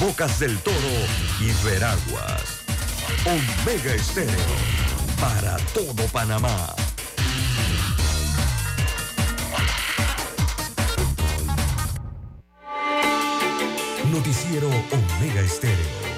Bocas del Toro y Veraguas. Omega Estéreo para todo Panamá. Noticiero Omega Estéreo.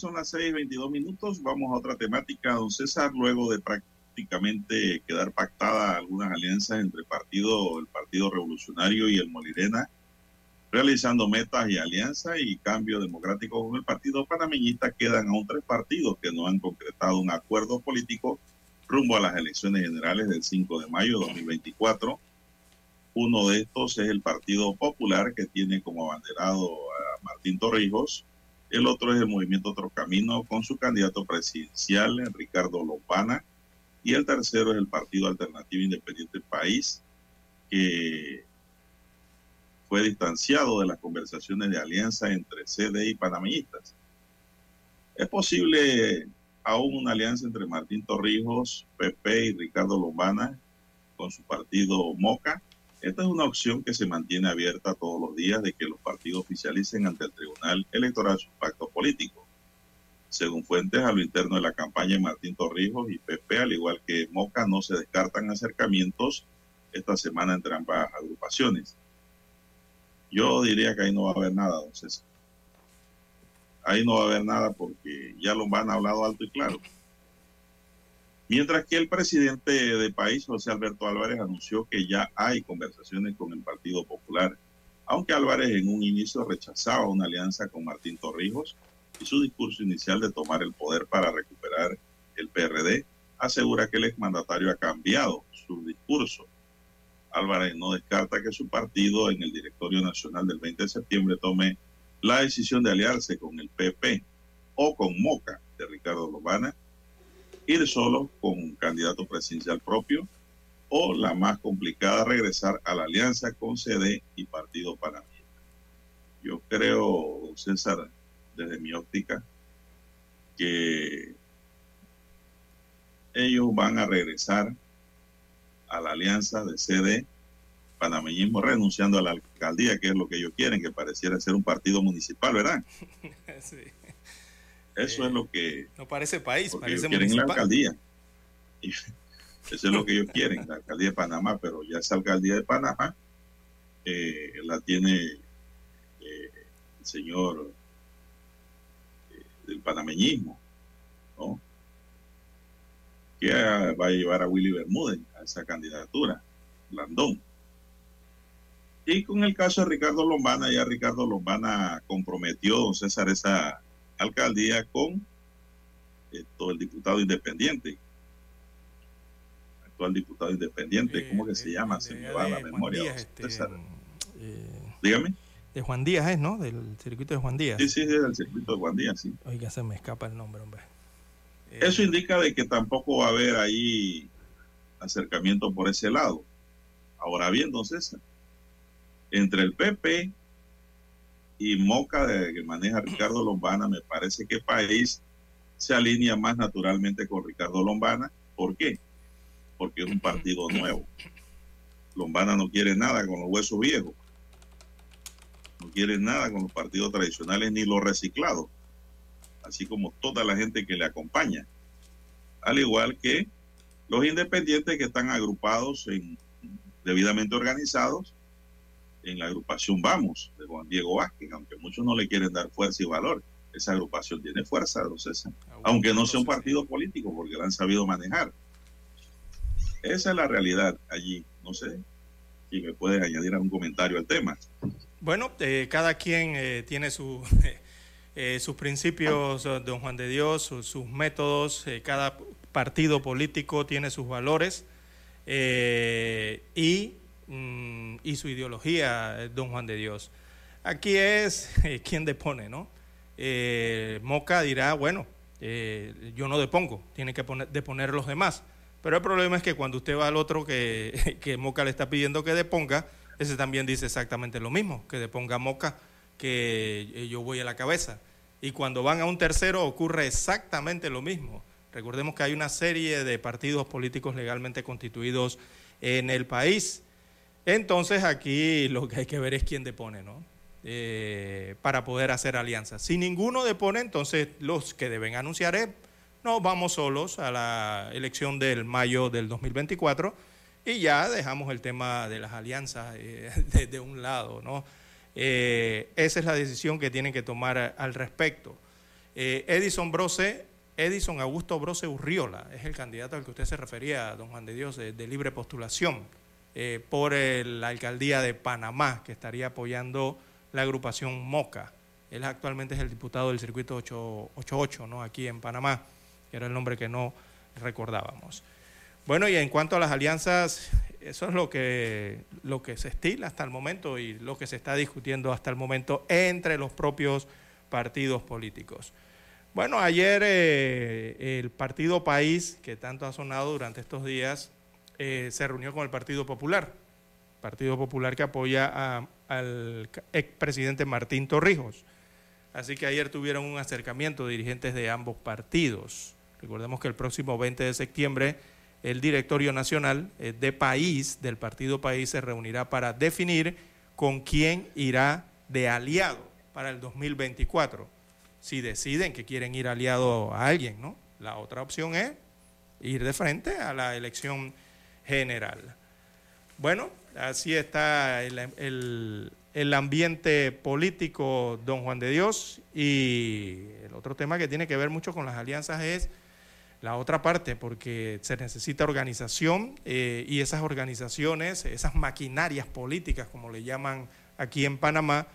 Son las 6:22 minutos. Vamos a otra temática, don César. Luego de prácticamente quedar pactada algunas alianzas entre partido, el Partido Revolucionario y el Molirena, realizando metas y alianzas y cambio democrático con el Partido Panameñista, quedan aún tres partidos que no han concretado un acuerdo político rumbo a las elecciones generales del 5 de mayo de 2024. Uno de estos es el Partido Popular, que tiene como abanderado a Martín Torrijos, el otro es el Movimiento Otro Camino con su candidato presidencial, Ricardo Lopana. Y el tercero es el Partido Alternativo Independiente País, que fue distanciado de las conversaciones de alianza entre CD y panameñistas. Es posible aún una alianza entre Martín Torrijos, PP y Ricardo Lombana con su partido Moca esta es una opción que se mantiene abierta todos los días de que los partidos oficialicen ante el Tribunal Electoral sus pactos políticos. Según fuentes a lo interno de la campaña Martín Torrijos y PP, al igual que Moca, no se descartan acercamientos esta semana entre ambas agrupaciones. Yo diría que ahí no va a haber nada, don César. Ahí no va a haber nada porque ya lo han hablado alto y claro. Mientras que el presidente de país, José Alberto Álvarez, anunció que ya hay conversaciones con el Partido Popular, aunque Álvarez en un inicio rechazaba una alianza con Martín Torrijos y su discurso inicial de tomar el poder para recuperar el PRD, asegura que el exmandatario ha cambiado su discurso. Álvarez no descarta que su partido en el directorio nacional del 20 de septiembre tome la decisión de aliarse con el PP o con Moca de Ricardo Lobana ir solo con un candidato presidencial propio o la más complicada, regresar a la alianza con CD y Partido Panameñista. Yo creo, César, desde mi óptica, que ellos van a regresar a la alianza de CD panameñismo renunciando a la alcaldía, que es lo que ellos quieren, que pareciera ser un partido municipal, ¿verdad? Sí. Eso es lo que... No parece país, parece quieren la alcaldía. Eso es lo que ellos quieren, la alcaldía de Panamá, pero ya esa alcaldía de Panamá eh, la tiene eh, el señor eh, del panameñismo, ¿no? Que va a llevar a Willy Bermúdez a esa candidatura, Landón. Y con el caso de Ricardo Lombana, ya Ricardo Lombana comprometió, don César, esa alcaldía con todo el diputado independiente actual diputado independiente, ¿cómo que se llama? Se me va la memoria. Este, eh, Dígame. De Juan Díaz es, ¿no? Del circuito de Juan Díaz. Sí, sí, del circuito de Juan Díaz, sí. Oiga, se me escapa el nombre, hombre. Eh, Eso indica de que tampoco va a haber ahí acercamiento por ese lado. Ahora bien, entonces, entre el PP y Moca de, que maneja Ricardo Lombana, me parece que país se alinea más naturalmente con Ricardo Lombana. ¿Por qué? porque es un partido nuevo. Lombana no quiere nada con los huesos viejos, no quiere nada con los partidos tradicionales ni los reciclados, así como toda la gente que le acompaña, al igual que los independientes que están agrupados en debidamente organizados en la agrupación Vamos de Juan Diego Vázquez, aunque muchos no le quieren dar fuerza y valor. Esa agrupación tiene fuerza, ah, aunque no sea un partido político, porque la han sabido manejar. Esa es la realidad allí. No sé si me puedes añadir algún comentario al tema. Bueno, eh, cada quien eh, tiene su, eh, sus principios, don Juan de Dios, sus, métodos, cada partido político tiene sus valores y, mm, y, su ideología, don Juan de Dios. Aquí es quien depone, ¿no? Moca dirá, bueno, yo no depongo, tiene que poner, deponer los demás. Pero el problema es que cuando usted va al otro que, que Moca le está pidiendo que deponga, ese también dice exactamente lo mismo, que deponga Moca, que eh, yo voy a la cabeza. Y cuando van a un tercero ocurre exactamente lo mismo. Recordemos que hay una serie de partidos políticos legalmente constituidos en el país. Entonces aquí lo que hay que ver es quién depone, ¿no? Eh, para poder hacer alianzas. Si ninguno depone, entonces los que deben anunciar es no vamos solos a la elección del mayo del 2024 y ya dejamos el tema de las alianzas eh, de, un lado, ¿no? Eh, esa es la decisión que tienen que tomar al respecto. Edison Brose, Edison Augusto Brose Urriola, es el candidato al que usted se refería, don Juan de Dios, de, libre postulación por la alcaldía de Panamá, que estaría apoyando la agrupación MOCA. Él actualmente es el diputado del circuito 888, ¿no? aquí en Panamá que era el nombre que no recordábamos. Bueno, y en cuanto a las alianzas, eso es lo que, lo que se estila hasta el momento y lo que se está discutiendo hasta el momento entre los propios partidos políticos. Bueno, ayer eh, el Partido País, que tanto ha sonado durante estos días, eh, se reunió con el Partido Popular, Partido Popular que apoya al expresidente Martín Torrijos. Así que ayer tuvieron un acercamiento de dirigentes de ambos partidos. Recordemos que el próximo 20 de septiembre el directorio nacional eh, de país, del partido país, se reunirá para definir con quién irá de aliado para el 2024. Si deciden que quieren ir aliado a alguien, ¿no? La otra opción es ir de frente a la elección general. Bueno, así está el, el ambiente político, don Juan de Dios, y el otro tema que tiene que ver mucho con las alianzas es la otra parte, porque se necesita organización eh, y esas organizaciones, esas maquinarias políticas, como le llaman aquí en Panamá,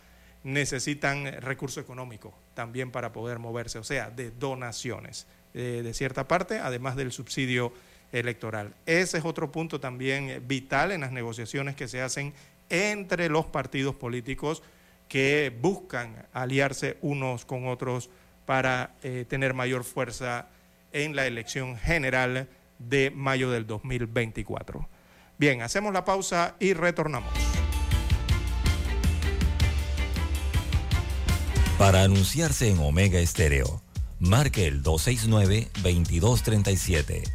necesitan recurso económico también para poder moverse, o sea, de donaciones eh, de cierta parte, además del subsidio electoral. Ese es otro punto también vital en las negociaciones que se hacen entre los partidos políticos que buscan aliarse unos con otros para eh, tener mayor fuerza en la elección general de mayo del 2024. Bien, hacemos la pausa y retornamos. Para anunciarse en Omega Estéreo, marque el 269-2237.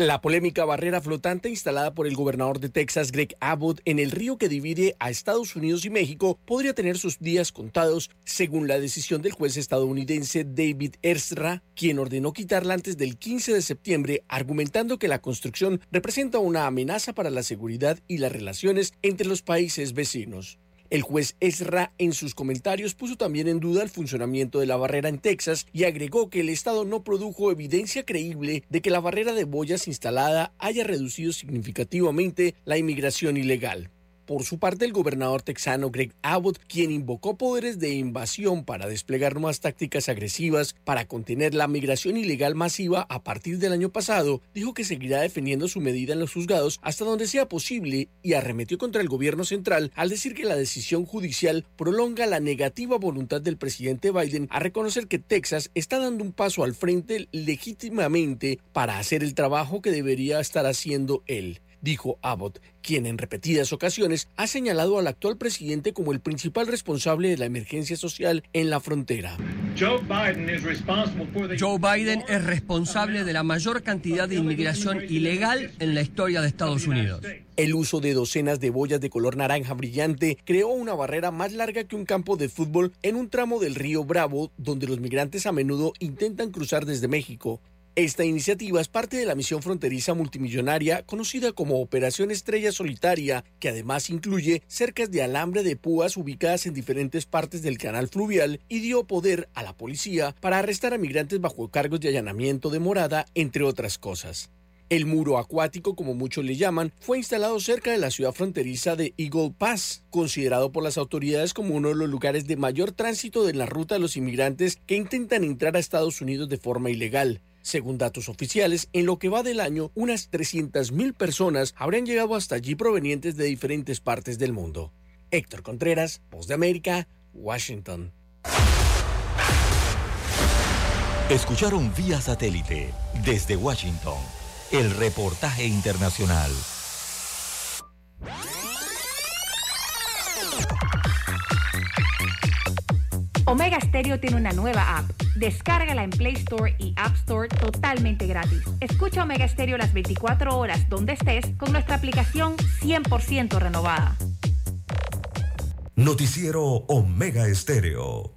La polémica barrera flotante instalada por el gobernador de Texas, Greg Abbott, en el río que divide a Estados Unidos y México podría tener sus días contados, según la decisión del juez estadounidense David Erstra, quien ordenó quitarla antes del 15 de septiembre, argumentando que la construcción representa una amenaza para la seguridad y las relaciones entre los países vecinos. El juez Ezra en sus comentarios puso también en duda el funcionamiento de la barrera en Texas y agregó que el Estado no produjo evidencia creíble de que la barrera de boyas instalada haya reducido significativamente la inmigración ilegal. Por su parte, el gobernador texano Greg Abbott, quien invocó poderes de invasión para desplegar nuevas tácticas agresivas para contener la migración ilegal masiva a partir del año pasado, dijo que seguirá defendiendo su medida en los juzgados hasta donde sea posible y arremetió contra el gobierno central al decir que la decisión judicial prolonga la negativa voluntad del presidente Biden a reconocer que Texas está dando un paso al frente legítimamente para hacer el trabajo que debería estar haciendo él dijo Abbott, quien en repetidas ocasiones ha señalado al actual presidente como el principal responsable de la emergencia social en la frontera. Joe Biden es responsable de la mayor cantidad de inmigración ilegal en la historia de Estados Unidos. El uso de docenas de boyas de color naranja brillante creó una barrera más larga que un campo de fútbol en un tramo del río Bravo, donde los migrantes a menudo intentan cruzar desde México. Esta iniciativa es parte de la misión fronteriza multimillonaria conocida como Operación Estrella Solitaria, que además incluye cercas de alambre de púas ubicadas en diferentes partes del canal fluvial y dio poder a la policía para arrestar a migrantes bajo cargos de allanamiento de morada, entre otras cosas. El muro acuático, como muchos le llaman, fue instalado cerca de la ciudad fronteriza de Eagle Pass, considerado por las autoridades como uno de los lugares de mayor tránsito de la ruta de los inmigrantes que intentan entrar a Estados Unidos de forma ilegal. Según datos oficiales, en lo que va del año, unas 300.000 personas habrían llegado hasta allí provenientes de diferentes partes del mundo. Héctor Contreras, Voz de América, Washington. Escucharon vía satélite desde Washington el reportaje internacional. Omega Stereo tiene una nueva app. Descárgala en Play Store y App Store totalmente gratis. Escucha Omega Stereo las 24 horas donde estés con nuestra aplicación 100% renovada. Noticiero Omega Estéreo.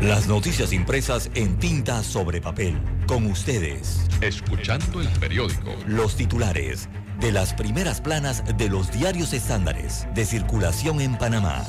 Las noticias impresas en tinta sobre papel. Con ustedes. Escuchando el periódico. Los titulares de las primeras planas de los diarios estándares de circulación en Panamá.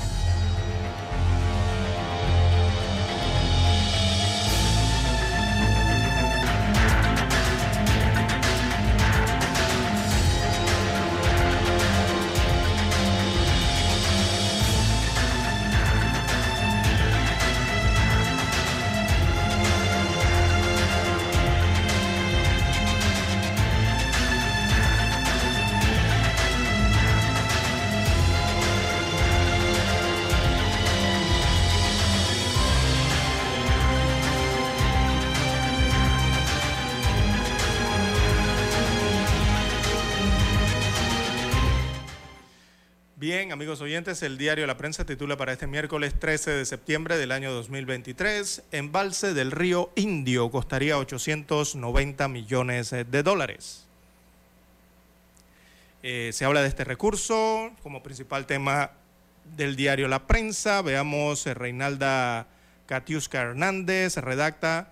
Amigos oyentes, el diario La Prensa titula para este miércoles 13 de septiembre del año 2023, embalse del río Indio costaría 890 millones de dólares. Eh, se habla de este recurso como principal tema del diario La Prensa. Veamos, eh, Reinalda Katiuska Hernández redacta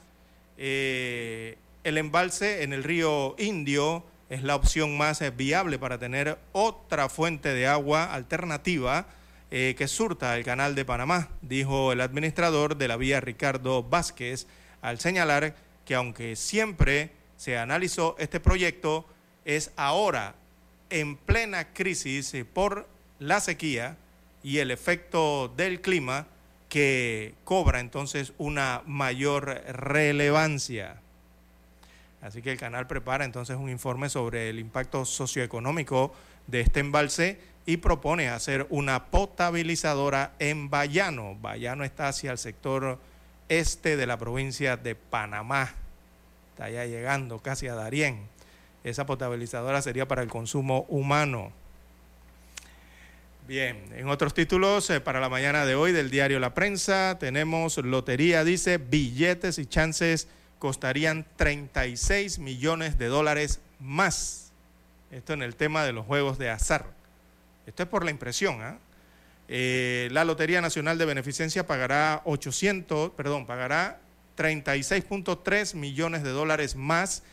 eh, el embalse en el río Indio es la opción más eh, viable para tener otra fuente de agua alternativa eh, que surta el canal de Panamá, dijo el administrador de la vía Ricardo Vázquez, al señalar que aunque siempre se analizó este proyecto, es ahora en plena crisis por la sequía y el efecto del clima que cobra entonces una mayor relevancia. Así que el canal prepara entonces un informe sobre el impacto socioeconómico de este embalse y propone hacer una potabilizadora en Bayano. Bayano está hacia el sector este de la provincia de Panamá. Está ya llegando casi a Darién. Esa potabilizadora sería para el consumo humano. Bien, en otros títulos eh, para la mañana de hoy del diario La Prensa tenemos Lotería, dice, billetes y chances costarían 36 millones de dólares más. Esto en el tema de los juegos de azar. Esto es por la impresión. ¿ah? Eh, la Lotería Nacional de Beneficencia pagará 800, perdón, pagará 36.3 millones de dólares más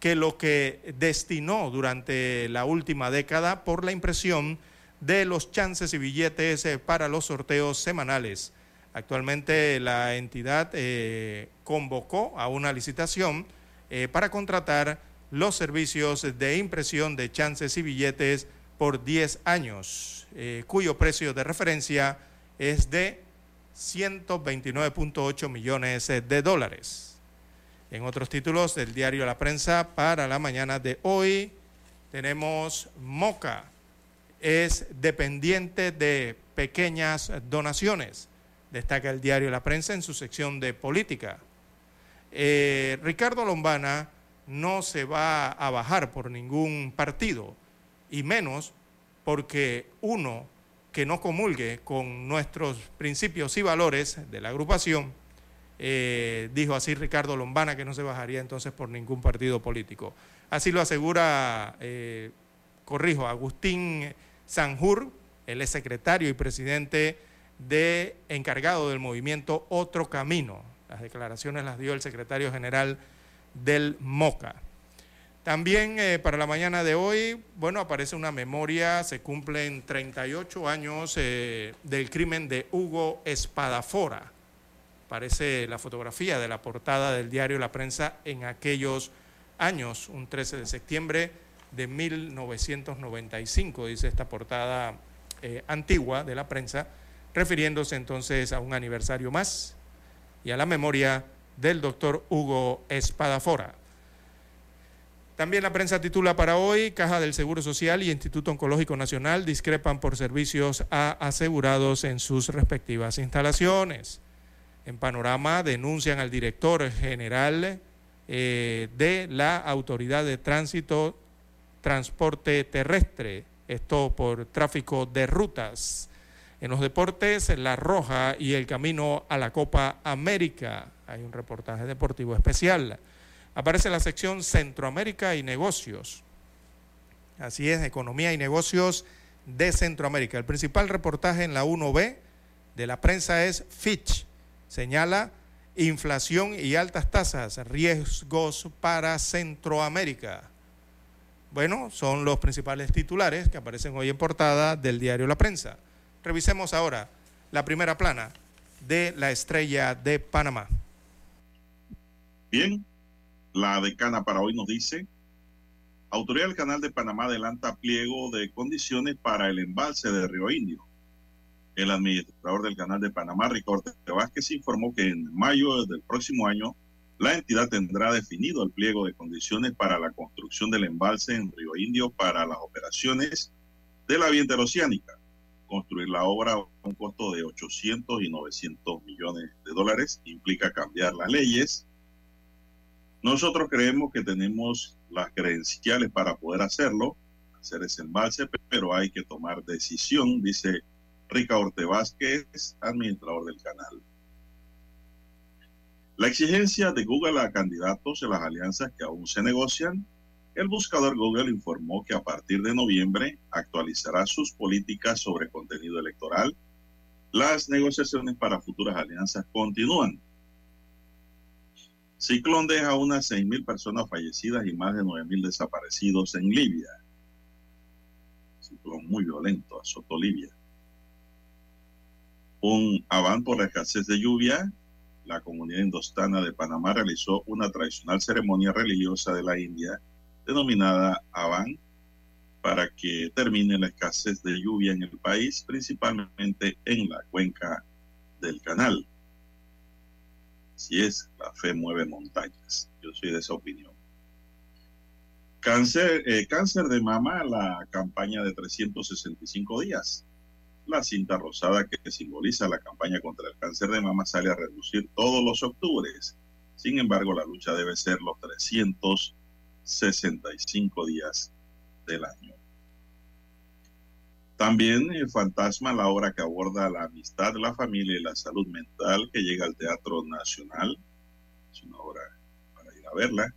que lo que destinó durante la última década por la impresión de los chances y billetes eh, para los sorteos semanales. Actualmente la entidad eh, convocó a una licitación eh, para contratar los servicios de impresión de chances y billetes por 10 años, cuyo precio de referencia es de 129.8 millones de dólares. En otros títulos del diario La Prensa para la mañana de hoy tenemos Moca es dependiente de pequeñas donaciones, destaca el diario La Prensa en su sección de política. Eh, Ricardo Lombana no se va a bajar por ningún partido, y menos porque uno que no comulgue con nuestros principios y valores de la agrupación, eh, dijo así Ricardo Lombana que no se bajaría entonces por ningún partido político. Así lo asegura, eh, corrijo, Agustín Sanjur, es secretario y presidente de encargado del movimiento Otro Camino. Las declaraciones las dio el secretario general del MOCA. También eh, para la mañana de hoy, bueno, aparece una memoria, se cumplen 38 años eh, del crimen de Hugo Espadafora. Aparece la fotografía de la portada del diario La Prensa en aquellos años, un 13 de septiembre de 1995, dice esta portada eh, antigua de la prensa, refiriéndose entonces a un aniversario más y a la memoria del doctor Hugo Espadafora. También la prensa titula para hoy, Caja del Seguro Social y Instituto Oncológico Nacional discrepan por servicios a asegurados en sus respectivas instalaciones. En panorama denuncian al director general eh, de la Autoridad de Tránsito transporte terrestre, esto por tráfico de rutas. En los deportes, La Roja y el camino a la Copa América. Hay un reportaje deportivo especial. Aparece la sección Centroamérica y Negocios. Así es, Economía y Negocios de Centroamérica. El principal reportaje en la 1B de la prensa es Fitch. Señala inflación y altas tasas, riesgos para Centroamérica. Bueno, son los principales titulares que aparecen hoy en portada del diario La Prensa. Revisemos ahora la primera plana de la estrella de Panamá. Bien, la decana para hoy nos dice, Autoridad del Canal de Panamá adelanta pliego de condiciones para el embalse de Río Indio. El administrador del Canal de Panamá, Ricardo Vázquez, informó que en mayo del próximo año la entidad tendrá definido el pliego de condiciones para la construcción del embalse en Río Indio para las operaciones de la vía interoceánica. Construir la obra a un costo de 800 y 900 millones de dólares implica cambiar las leyes. Nosotros creemos que tenemos las credenciales para poder hacerlo, hacer ese embalse, pero hay que tomar decisión, dice Rica Orte Vázquez, administrador del canal. La exigencia de Google a candidatos en las alianzas que aún se negocian, el buscador Google informó que a partir de noviembre actualizará sus políticas sobre contenido electoral. Las negociaciones para futuras alianzas continúan. Ciclón deja unas 6.000 personas fallecidas y más de 9.000 desaparecidos en Libia. Ciclón muy violento azotó Libia. un aván por la escasez de lluvia, la comunidad indostana de Panamá realizó una tradicional ceremonia religiosa de la India denominada Aván para que termine la escasez de lluvia en el país, principalmente en la cuenca del canal. Si es, la fe mueve montañas. Yo soy de esa opinión. Cáncer, eh, cáncer de mama, la campaña de 365 días. La cinta rosada que simboliza la campaña contra el cáncer de mama sale a reducir todos los octubres. Sin embargo, la lucha debe ser los 365 días del año. También el Fantasma, la obra que aborda la amistad, la familia y la salud mental, que llega al Teatro Nacional. Es una obra para ir a verla.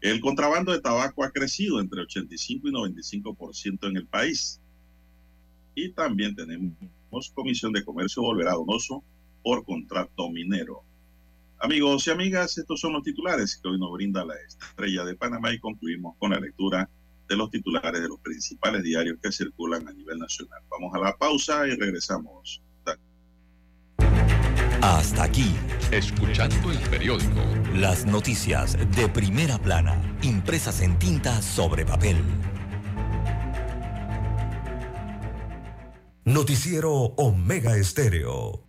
El contrabando de tabaco ha crecido entre 85 y 95% en el país. Y también tenemos Comisión de Comercio volverá donoso por contrato minero. Amigos y amigas, estos son los titulares que hoy nos brinda la estrella de Panamá y concluimos con la lectura de los titulares de los principales diarios que circulan a nivel nacional. Vamos a la pausa y regresamos. Hasta aquí, escuchando el periódico. Las noticias de primera plana, impresas en tinta sobre papel. Noticiero Omega Estéreo.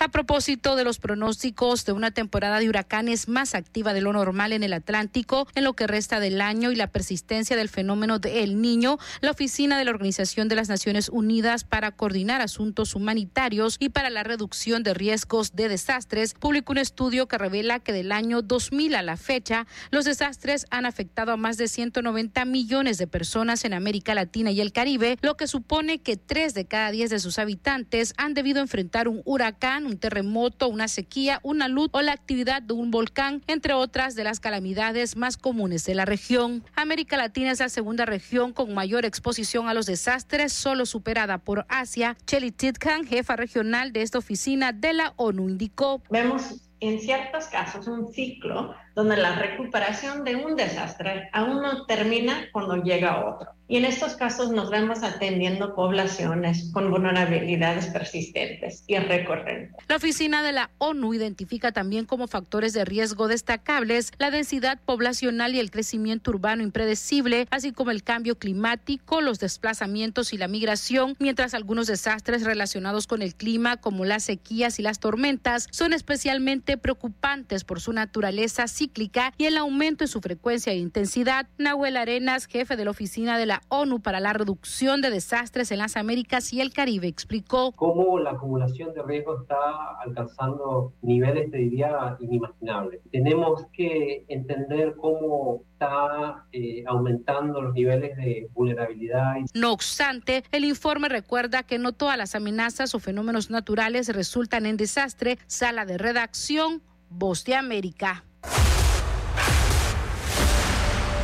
A propósito de los pronósticos de una temporada de huracanes más activa de lo normal en el Atlántico en lo que resta del año y la persistencia del fenómeno de El Niño, la Oficina de la Organización de las Naciones Unidas para coordinar asuntos humanitarios y para la reducción de riesgos de desastres publicó un estudio que revela que del año 2000 a la fecha, los desastres han afectado a más de 190 millones de personas en América Latina y el Caribe, lo que supone que tres de cada diez de sus habitantes han debido enfrentar un huracán un terremoto, una sequía, una luz o la actividad de un volcán, entre otras de las calamidades más comunes de la región. América Latina es la segunda región con mayor exposición a los desastres, solo superada por Asia. Chelly Titkan, jefa regional de esta oficina de la ONU, indicó. Vemos en ciertos casos un ciclo donde la recuperación de un desastre aún no termina cuando llega otro. Y en estos casos nos vemos atendiendo poblaciones con vulnerabilidades persistentes y recurrentes. La oficina de la ONU identifica también como factores de riesgo destacables la densidad poblacional y el crecimiento urbano impredecible, así como el cambio climático, los desplazamientos y la migración, mientras algunos desastres relacionados con el clima, como las sequías y las tormentas, son especialmente preocupantes por su naturaleza cíclica y el aumento en su frecuencia e intensidad. Nahuel Arenas, jefe de la oficina de la ONU para la reducción de desastres en las Américas y el Caribe, explicó cómo la acumulación de riesgo está alcanzando niveles, te diría, inimaginables. Tenemos que entender cómo está eh, aumentando los niveles de vulnerabilidad. No obstante, el informe recuerda que no todas las amenazas o fenómenos naturales resultan en desastre. Sala de redacción, Voz de América.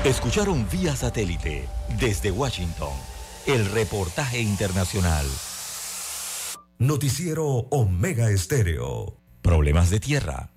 Escucharon vía satélite desde Washington el reportaje internacional. Noticiero Omega Estéreo. Problemas de tierra,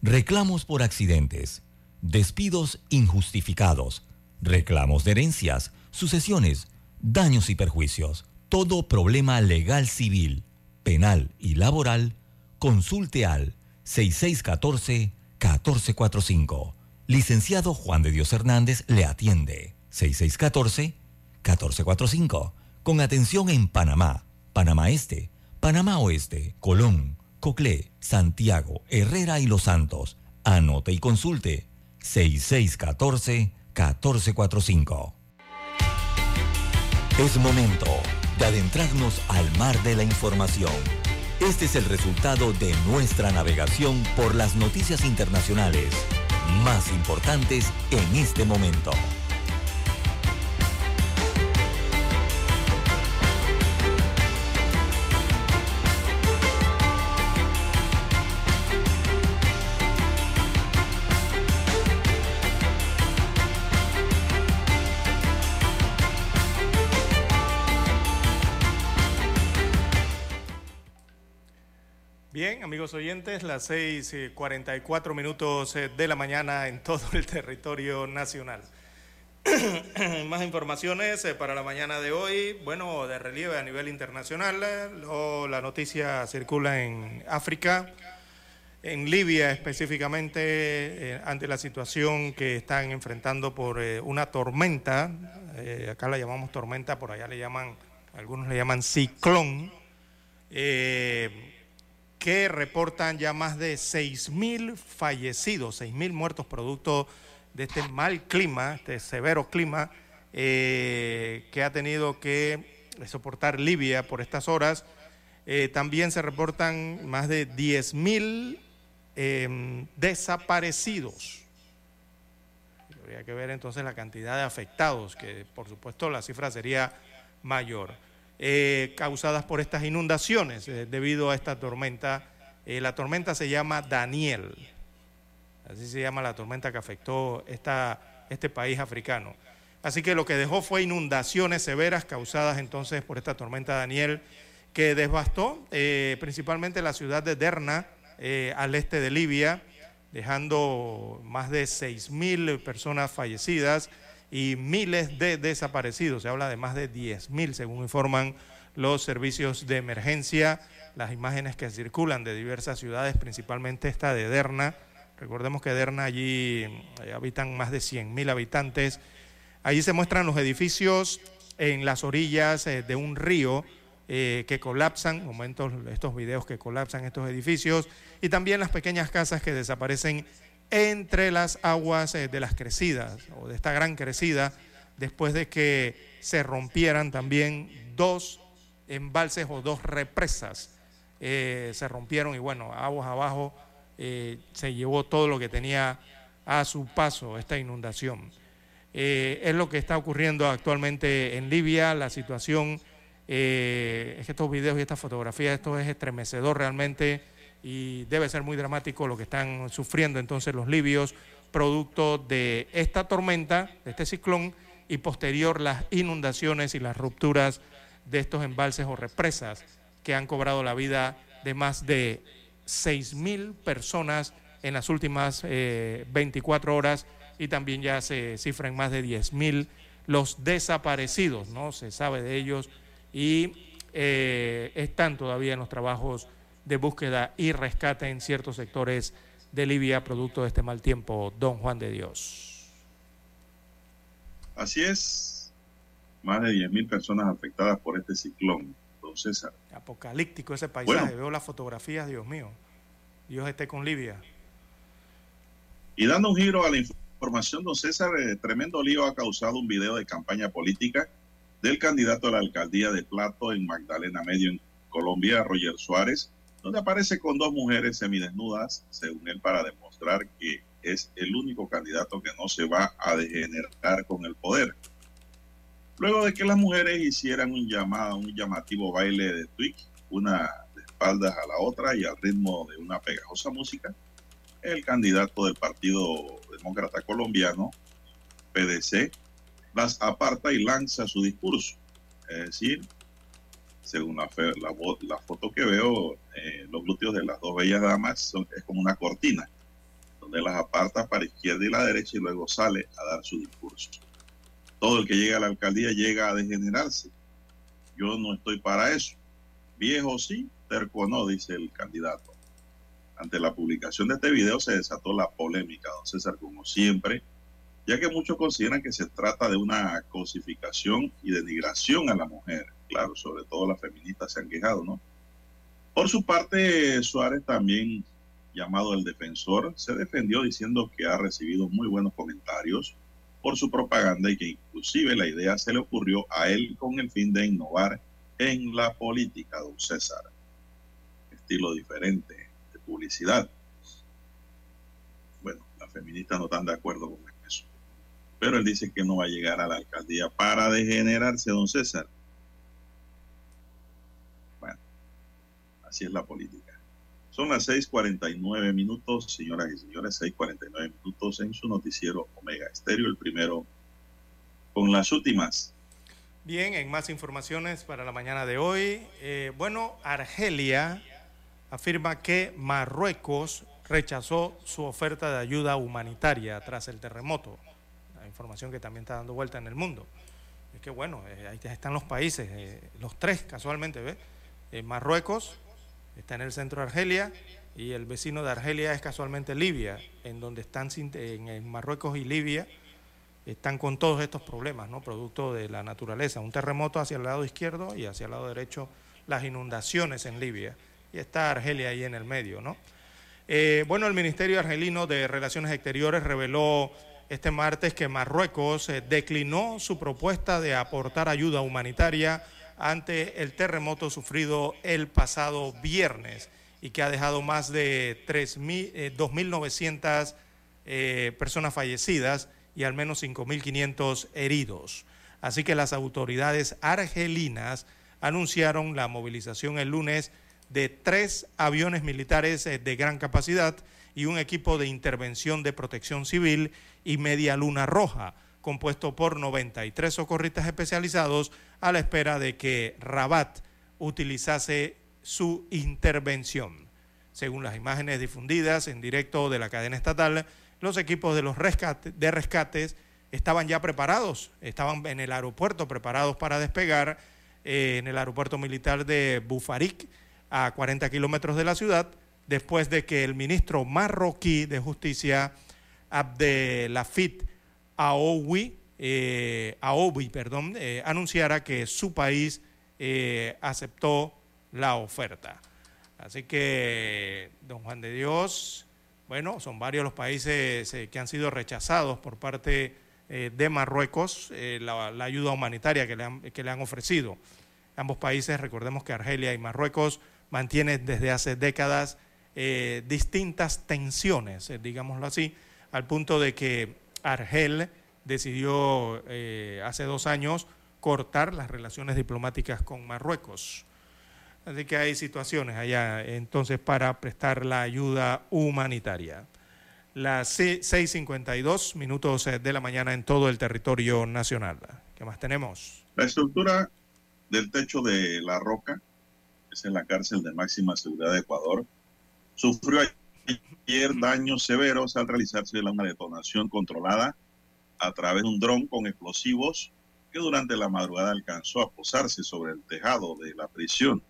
reclamos por accidentes, despidos injustificados, reclamos de herencias, sucesiones, daños y perjuicios. Todo problema legal civil, penal y laboral, consulte al 6614-1445 Licenciado Juan de Dios Hernández le atiende. 6614-1445. Con atención en Panamá, Panamá Este, Panamá Oeste, Colón, Coclé, Santiago, Herrera y Los Santos. Anote y consulte. 6614-1445. Es momento de adentrarnos al mar de la información. Este es el resultado de nuestra navegación por las noticias internacionales más importantes en este momento. Amigos oyentes, las 6:44 eh, minutos eh, de la mañana en todo el territorio nacional. Más informaciones eh, para la mañana de hoy. Bueno, de relieve a nivel internacional. la noticia circula en África, en Libia específicamente, ante la situación que están enfrentando por una tormenta. acá la llamamos tormenta, por allá le llaman, algunos le llaman ciclón que reportan ya más de 6.000 fallecidos, 6.000 muertos producto de este mal clima, este severo clima eh, que ha tenido que soportar Libia por estas horas. Eh, también se reportan más de 10.000 em, desaparecidos. Habría que ver entonces la cantidad de afectados, que por supuesto la cifra sería mayor. Eh, causadas por estas inundaciones eh, debido a esta tormenta. Eh, la tormenta se llama Daniel, así se llama la tormenta que afectó esta, este país africano. Así que lo que dejó fue inundaciones severas causadas entonces por esta tormenta Daniel que devastó principalmente la ciudad de Derna al este de Libia, dejando más de 6.000 personas fallecidas y miles de desaparecidos. Se habla de más de 10.000, según informan los servicios de emergencia. Las imágenes que circulan de diversas ciudades, principalmente esta de Derna. Recordemos que Derna allí eh, habitan más de 100.000 habitantes. Allí se muestran los edificios en las orillas eh, de un río eh, que colapsan, momentos, estos videos que colapsan estos edificios, y también las pequeñas casas que desaparecen entre las aguas eh, de las crecidas o de esta gran crecida, después de que se rompieran también dos embalses o dos represas. Eh, se rompieron y bueno, aguas abajo eh, se llevó todo lo que tenía a su paso esta inundación. es lo que está ocurriendo actualmente en Libia, la situación, es que estos videos y estas fotografías, esto es estremecedor realmente y debe ser muy dramático lo que están sufriendo entonces los libios producto de esta tormenta, de este ciclón y posterior las inundaciones y las rupturas de estos embalses o represas que han cobrado la vida de más de 6 mil personas en las últimas 24 eh, horas y también ya se cifran más de 10 mil los desaparecidos, ¿no? Se sabe de ellos y eh, están todavía en los trabajos de búsqueda y rescate en ciertos sectores de Libia producto de este mal tiempo, don Juan de Dios. Así es, más de 10.000 personas afectadas por este ciclón, don César. Apocalíptico ese paisaje, veo las fotografías, Dios mío, Dios esté con Libia. Y dando un giro a la información, don César, eh, tremendo lío ha causado un video de campaña política del candidato a la alcaldía de Plato en Magdalena Medio en Colombia, Roger Suárez, donde aparece con dos mujeres semidesnudas, según él, para demostrar que es el único candidato que no se va a degenerar con el poder. Luego de que las mujeres hicieran un llamado, un llamativo baile de twig, una de espaldas a la otra y al ritmo de una pegajosa música, el candidato del Partido Demócrata Colombiano, PDC, las aparta y lanza su discurso. Es decir, según la, la, foto que veo, eh, los glúteos de las dos bellas damas son, es como una cortina, donde las aparta para izquierda y la derecha y luego sale a dar su discurso. Todo el que llega a la alcaldía llega a degenerarse. Yo no estoy para eso. Viejo sí, terco no, dice el candidato. Ante la publicación de este video se desató la polémica, don César, como siempre, ya que muchos consideran que se trata de una cosificación y denigración a la mujer claro, sobre todo las feministas se han quejado, ¿no? Por su parte, Suárez también, llamado el defensor, se defendió diciendo que ha recibido muy buenos comentarios por su propaganda y que inclusive la idea se le ocurrió a él con el fin de innovar en la política, don César. Estilo diferente de publicidad. Bueno, las feministas no están de acuerdo con. Pero él dice que no va a llegar a la alcaldía para degenerarse, don César. Así es la política. Son las 6:49 minutos, señoras y señores, 6:49 minutos en su noticiero Omega Estéreo, el primero con las últimas. Bien, en más informaciones para la mañana de hoy. Eh, bueno, Argelia afirma que Marruecos rechazó su oferta de ayuda humanitaria tras el terremoto. Información que también está dando vuelta en el mundo. Es que bueno, eh, ahí están los países, eh, los tres casualmente, ¿ves? Eh, Marruecos está en el centro de Argelia y el vecino de Argelia es casualmente Libia, en donde están en Marruecos y Libia están con todos estos problemas, ¿no? Producto de la naturaleza, un terremoto hacia el lado izquierdo y hacia el lado derecho las inundaciones en Libia. Y está Argelia ahí en el medio, ¿no? Bueno, el Ministerio Argelino de Relaciones Exteriores reveló este martes que Marruecos eh, declinó su propuesta de aportar ayuda humanitaria ante el terremoto sufrido el pasado viernes y que ha dejado más de 2.900 eh, personas fallecidas y al menos 5.500 heridos. Así que las autoridades argelinas anunciaron la movilización el lunes de tres aviones militares eh, de gran capacidad y un equipo de intervención de protección civil y media luna roja, compuesto por 93 socorristas especializados a la espera de que Rabat utilizase su intervención. Según las imágenes difundidas en directo de la cadena estatal, los equipos de los de rescates estaban ya preparados, estaban en el aeropuerto preparados para despegar eh, en el aeropuerto militar de Bufarik, a 40 kilómetros de la ciudad, después de que el ministro marroquí de Justicia, Abdelafit Aoui, eh, perdón, eh, anunciara que su país eh, aceptó la oferta. Así que, don Juan de Dios, bueno, son varios los países que han sido rechazados por parte de Marruecos la, ayuda humanitaria que le, han, que le han ofrecido. Ambos países, recordemos que Argelia y Marruecos mantiene desde hace décadas eh, distintas tensiones, eh, digámoslo así, al punto de que Argel decidió eh, hace dos años cortar las relaciones diplomáticas con Marruecos. Así que hay situaciones allá entonces para prestar la ayuda humanitaria. Las 6.52 minutos de la mañana en todo el territorio nacional. ¿Qué más tenemos? La estructura del techo de la roca en la cárcel de máxima seguridad de Ecuador, sufrió ayer daños severos al realizarse una detonación controlada a través de un dron con explosivos que durante la madrugada alcanzó a posarse sobre el tejado de la prisión.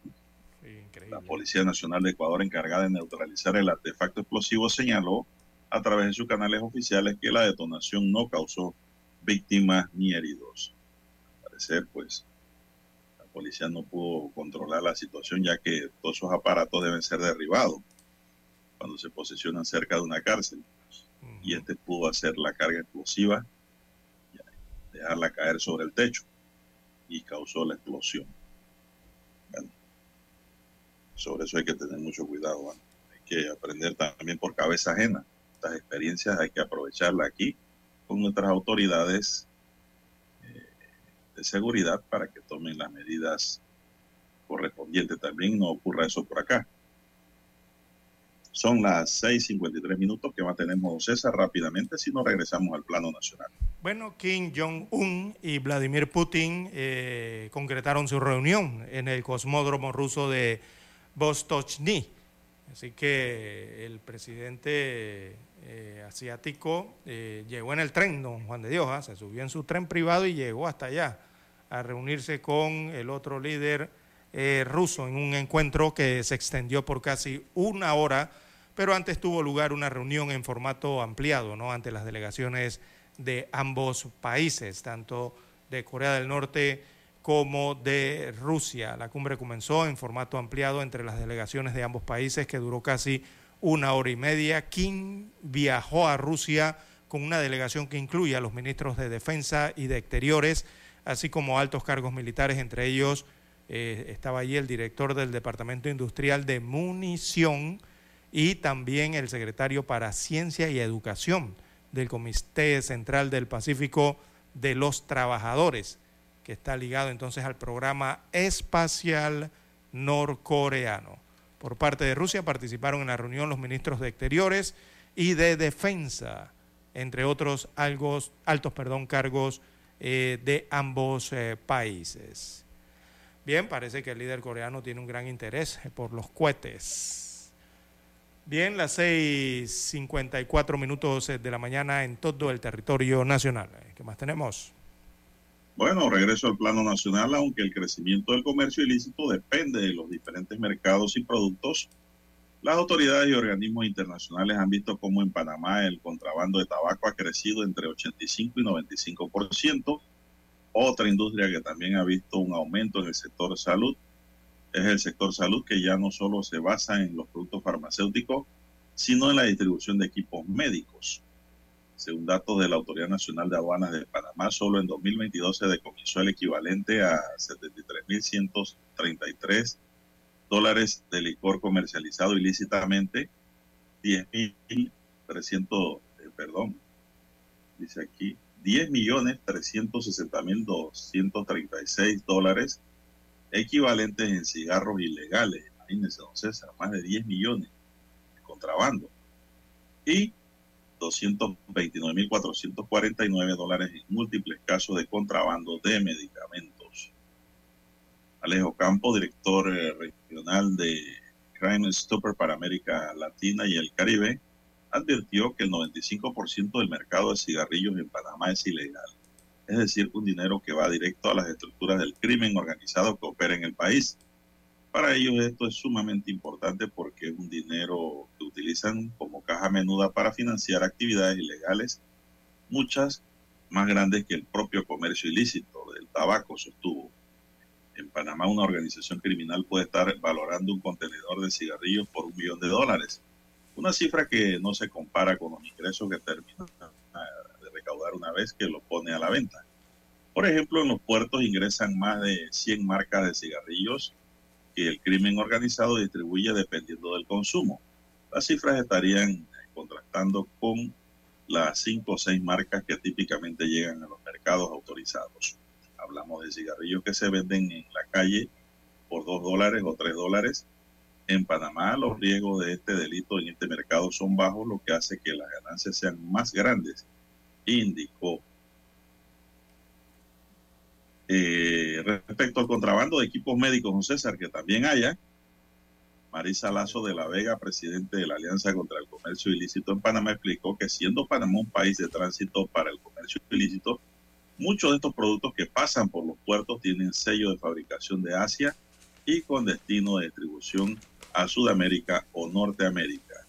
la Policía Nacional de Ecuador, encargada de neutralizar el artefacto explosivo, señaló a través de sus canales oficiales que la detonación no causó víctimas ni heridos. Al parecer, pues, policía no pudo controlar la situación ya que todos esos aparatos deben ser derribados cuando se posicionan cerca de una cárcel. Y este pudo hacer la carga explosiva, dejarla caer sobre el techo y causó la explosión. sobre eso hay que tener mucho cuidado. Hay que aprender también por cabeza ajena. Estas experiencias hay que aprovecharlas aquí con nuestras autoridades de seguridad para que tomen las medidas correspondientes. También no ocurra eso por acá. Son las 6:53 minutos que mantenemos César rápidamente si no regresamos al plano nacional. Bueno, Kim Jong-un y Vladimir Putin eh, concretaron su reunión en el cosmódromo ruso de Vostochny. Así que el presidente eh, asiático eh, llegó en el tren, don Juan de Dios, ¿ah? se subió en su tren privado y llegó hasta allá a reunirse con el otro líder eh, ruso en un encuentro que se extendió por casi una hora, pero antes tuvo lugar una reunión en formato ampliado, ¿no? Ante las delegaciones de ambos países, tanto de Corea del Norte como de Rusia. La cumbre comenzó en formato ampliado entre las delegaciones de ambos países que duró casi una hora y media. Kim viajó a Rusia con una delegación que incluye a los ministros de Defensa y de Exteriores, así como altos cargos militares, entre ellos eh, estaba allí el director del Departamento Industrial de Munición y también el secretario para Ciencia y Educación del Comité Central del Pacífico de los Trabajadores, que está ligado entonces al programa espacial norcoreano. Por parte de Rusia participaron en la reunión los ministros de Exteriores y de Defensa, entre otros altos, cargos eh, de ambos eh, países. Bien, parece que el líder coreano tiene un gran interés por los cohetes. Bien, las 6:54 minutos de la mañana en todo el territorio nacional. ¿Qué más tenemos? Bueno, regreso al plano nacional, aunque el crecimiento del comercio ilícito depende de los diferentes mercados y productos. Las autoridades y organismos internacionales han visto cómo en Panamá el contrabando de tabaco ha crecido entre 85 y 95%. Otra industria que también ha visto un aumento en el sector salud es el sector salud que ya no solo se basa en los productos farmacéuticos, sino en la distribución de equipos médicos. Según datos de la Autoridad Nacional de Aduanas de Panamá, solo en 2022 se decomisó el equivalente a 73.133 dólares de licor comercializado ilícitamente, 10.300, eh, perdón, dice aquí, 10 millones 360 mil 236 dólares equivalentes en cigarros ilegales. Imagínense, don César, más de 10 millones de contrabando. Y 229.449 dólares en múltiples casos de contrabando de medicamentos. Alejo Campo, director eh, regional de Crime Stopper para América Latina y el Caribe, advirtió que el 95% del mercado de cigarrillos en Panamá es ilegal es decir, un dinero que va directo a las estructuras del crimen organizado que opera en el país. Para ellos esto es sumamente importante porque es un dinero que utilizan como caja menuda para financiar actividades ilegales, muchas más grandes que el propio comercio ilícito del tabaco, sostuvo. En Panamá una organización criminal puede estar valorando un contenedor de cigarrillos por un millón de dólares, una cifra que no se compara con los ingresos que terminan recaudar una vez que lo pone a la venta. Por ejemplo, en los puertos ingresan más de 100 marcas de cigarrillos que el crimen organizado distribuye dependiendo del consumo. Las cifras estarían contrastando con las 5 o 6 marcas que típicamente llegan a los mercados autorizados. Hablamos de cigarrillos que se venden en la calle por 2 dólares o 3 dólares. En Panamá los riesgos de este delito en este mercado son bajos, lo que hace que las ganancias sean más grandes indicó. Eh, respecto al contrabando de equipos médicos, don César, que también haya, Marisa Lazo de la Vega, presidente de la Alianza contra el Comercio Ilícito en Panamá, explicó que siendo Panamá un país de tránsito para el comercio ilícito, muchos de estos productos que pasan por los puertos tienen sello de fabricación de Asia y con destino de distribución a Sudamérica o Norteamérica.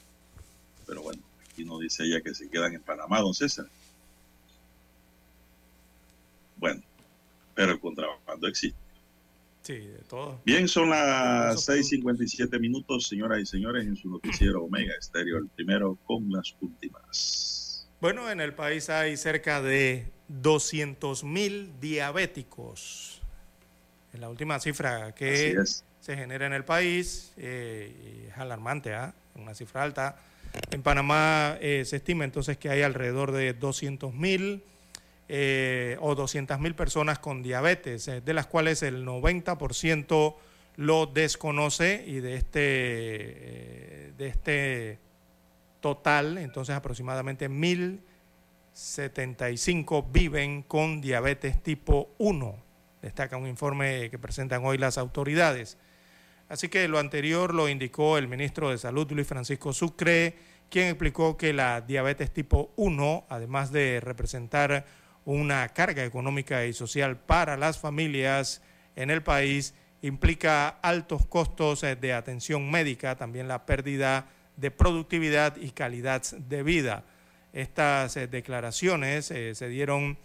Pero bueno, aquí nos dice ella que se quedan en Panamá, don César. Bueno, pero el contrabando existe. Sí, de todo. Bien, son las 6:57 minutos, señoras y señores, en su noticiero Omega Estéreo, el primero con las últimas. Bueno, en el país hay cerca de 200 mil diabéticos. Es la última cifra que se genera en el país. Eh, es alarmante, ¿ah? una cifra alta. En Panamá eh, se estima entonces que hay alrededor de 200 mil eh, o 200 mil personas con diabetes, eh, de las cuales el 90% lo desconoce y de este, eh, de este total, entonces aproximadamente 1.075 viven con diabetes tipo 1, destaca un informe que presentan hoy las autoridades. Así que lo anterior lo indicó el ministro de Salud, Luis Francisco Sucre, quien explicó que la diabetes tipo 1, además de representar una carga económica y social para las familias en el país, implica altos costos eh, de atención médica, también la pérdida de productividad y calidad de vida. Estas eh, declaraciones eh, se dieron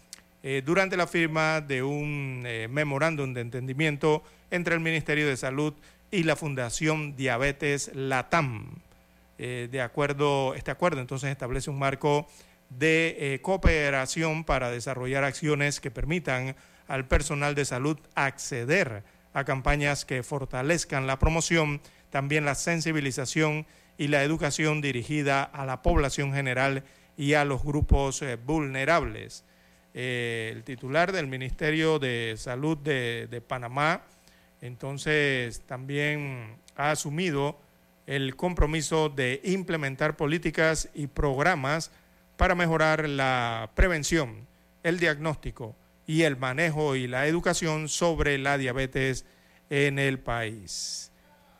durante la firma de un memorándum de entendimiento entre el Ministerio de Salud y la Fundación Diabetes Latam. de acuerdo, este acuerdo entonces establece un marco de eh, cooperación para desarrollar acciones que permitan al personal de salud acceder a campañas que fortalezcan la promoción, también la sensibilización y la educación dirigida a la población general y a los grupos eh, vulnerables. Eh, el titular del Ministerio de Salud de Panamá, entonces también ha asumido el compromiso de implementar políticas y programas para mejorar la prevención, el diagnóstico y el manejo y la educación sobre la diabetes en el país.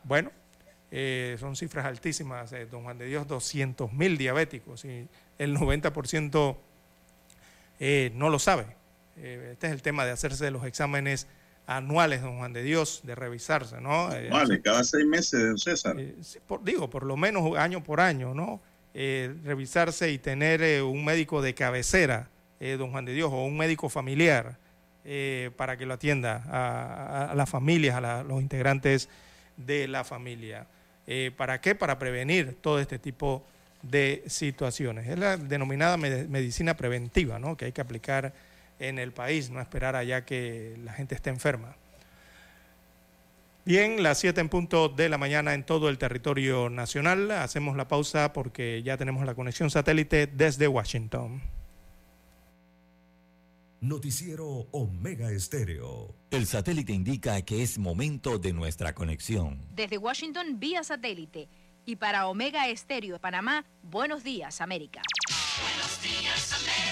Bueno, eh, son cifras altísimas, eh, don Juan de Dios, 200 mil diabéticos y el 90% no lo sabe. este es el tema de hacerse los exámenes anuales, don Juan de Dios, de revisarse, ¿no? Vale, cada seis meses, don César. digo, por lo menos año por año, ¿no? revisarse y tener un médico de cabecera, don Juan de Dios, o un médico familiar para que lo atienda a, las familias, a los integrantes de la familia. Eh, ¿Para qué? Para prevenir todo este tipo de situaciones. Es la denominada medicina preventiva, ¿no? que hay que aplicar en el país, no esperar allá que la gente esté enferma. Bien, las 7 en punto de la mañana en todo el territorio nacional. Hacemos la pausa porque ya tenemos la conexión satélite desde Washington. Noticiero Omega Estéreo. El satélite indica que es momento de nuestra conexión. Desde Washington, vía satélite. Y para Omega Estéreo de Panamá, buenos días, América. Buenos días, América.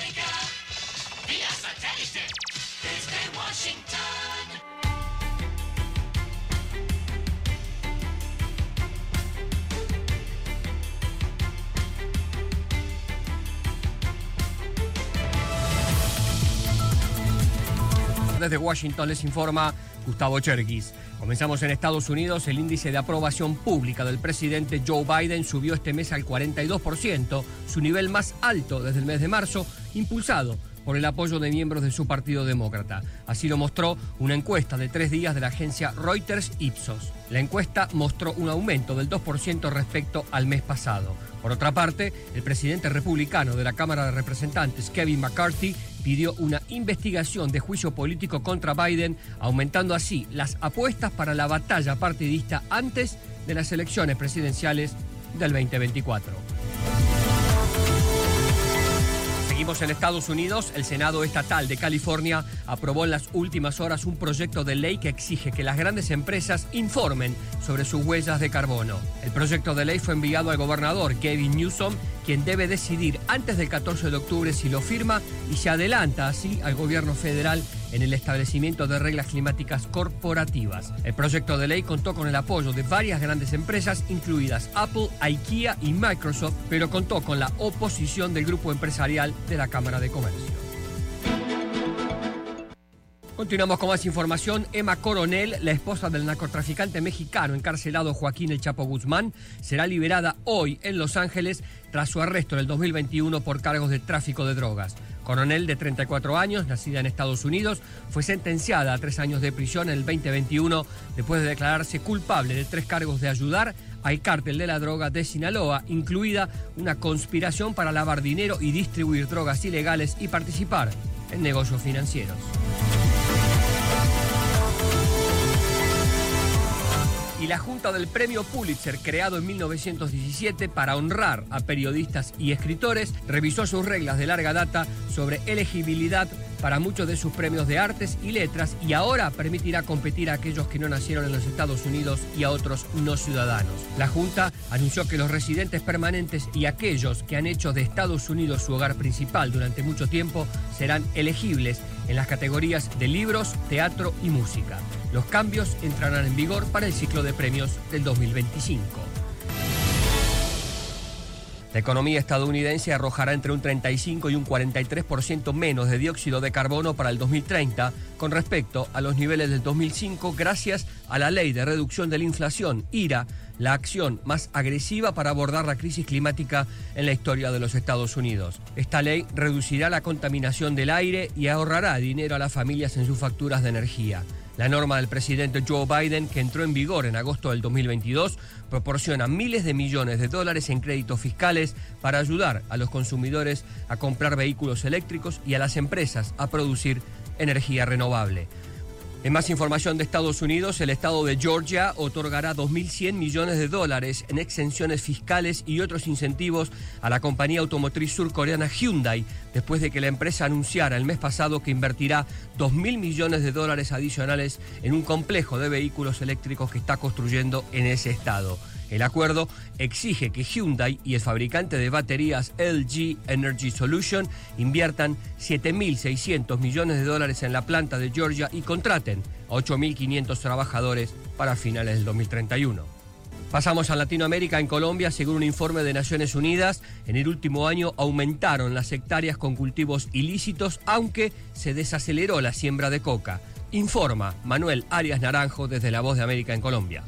Desde Washington les informa Gustavo Cherkis. Comenzamos en Estados Unidos. El índice de aprobación pública del presidente Joe Biden subió este mes al 42%, su nivel más alto desde el mes de marzo, impulsado por el apoyo de miembros de su Partido Demócrata. Así lo mostró una encuesta de tres días de la agencia Reuters Ipsos. La encuesta mostró un aumento del 2% respecto al mes pasado. Por otra parte, el presidente republicano de la Cámara de Representantes, Kevin McCarthy, pidió una investigación de juicio político contra Biden, aumentando así las apuestas para la batalla partidista antes de las elecciones presidenciales del 2024. Seguimos en Estados Unidos. El Senado Estatal de California aprobó en las últimas horas un proyecto de ley que exige que las grandes empresas informen sobre sus huellas de carbono. El proyecto de ley fue enviado al gobernador Kevin Newsom, quien debe decidir antes del 14 de octubre si lo firma y se adelanta así al gobierno federal en el establecimiento de reglas climáticas corporativas. El proyecto de ley contó con el apoyo de varias grandes empresas, incluidas Apple, IKEA y Microsoft, pero contó con la oposición del grupo empresarial de la Cámara de Comercio. Continuamos con más información. Emma Coronel, la esposa del narcotraficante mexicano encarcelado Joaquín El Chapo Guzmán, será liberada hoy en Los Ángeles tras su arresto en el 2021 por cargos de tráfico de drogas. Coronel, de 34 años, nacida en Estados Unidos, fue sentenciada a tres años de prisión en el 2021 después de declararse culpable de tres cargos de ayudar al cártel de la droga de Sinaloa, incluida una conspiración para lavar dinero y distribuir drogas ilegales y participar en negocios financieros. Y la Junta del Premio Pulitzer, creado en 1917 para honrar a periodistas y escritores, revisó sus reglas de larga data sobre elegibilidad para muchos de sus premios de artes y letras y ahora permitirá competir a aquellos que no nacieron en los Estados Unidos y a otros no ciudadanos. La Junta anunció que los residentes permanentes y aquellos que han hecho de Estados Unidos su hogar principal durante mucho tiempo serán elegibles en las categorías de libros, teatro y música. Los cambios entrarán en vigor para el ciclo de premios del 2025. La economía estadounidense arrojará entre un 35 y un 43% menos de dióxido de carbono para el 2030 con respecto a los niveles del 2005 gracias a la ley de reducción de la inflación, IRA, la acción más agresiva para abordar la crisis climática en la historia de los Estados Unidos. Esta ley reducirá la contaminación del aire y ahorrará dinero a las familias en sus facturas de energía. La norma del presidente Joe Biden, que entró en vigor en agosto del 2022, proporciona miles de millones de dólares en créditos fiscales para ayudar a los consumidores a comprar vehículos eléctricos y a las empresas a producir energía renovable. En más información de Estados Unidos, el estado de Georgia otorgará 2.100 millones de dólares en exenciones fiscales y otros incentivos a la compañía automotriz surcoreana Hyundai, después de que la empresa anunciara el mes pasado que invertirá 2.000 millones de dólares adicionales en un complejo de vehículos eléctricos que está construyendo en ese estado. El acuerdo exige que Hyundai y el fabricante de baterías LG Energy Solution inviertan 7.600 millones de dólares en la planta de Georgia y contraten a 8.500 trabajadores para finales del 2031. Pasamos a Latinoamérica. En Colombia, según un informe de Naciones Unidas, en el último año aumentaron las hectáreas con cultivos ilícitos, aunque se desaceleró la siembra de coca. Informa Manuel Arias Naranjo desde La Voz de América en Colombia.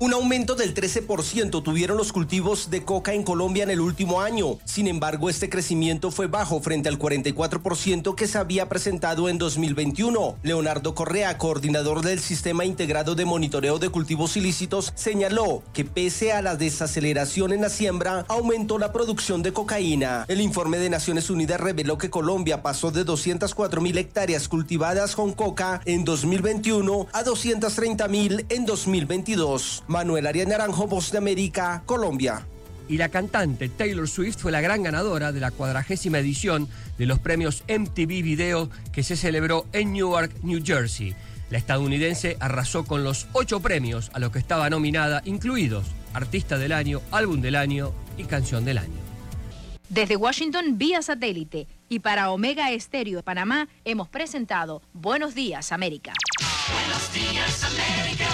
Un aumento del 13% tuvieron los cultivos de coca en Colombia en el último año. Sin embargo, este crecimiento fue bajo frente al 44% que se había presentado en 2021. Leonardo Correa, coordinador del Sistema Integrado de Monitoreo de Cultivos Ilícitos, señaló que pese a la desaceleración en la siembra, aumentó la producción de cocaína. El informe de Naciones Unidas reveló que Colombia pasó de 204 mil hectáreas cultivadas con coca en 2021 a 230 mil en 2022. Manuel Arias Naranjo, Voz de América, Colombia. Y la cantante Taylor Swift fue la gran ganadora de la cuadragésima edición de los premios MTV Video que se celebró en Newark, New Jersey. La estadounidense arrasó con los ocho premios a los que estaba nominada, incluidos Artista del Año, Álbum del Año y Canción del Año. Desde Washington vía satélite y para Omega Estéreo de Panamá hemos presentado Buenos Días América. Buenos días, América.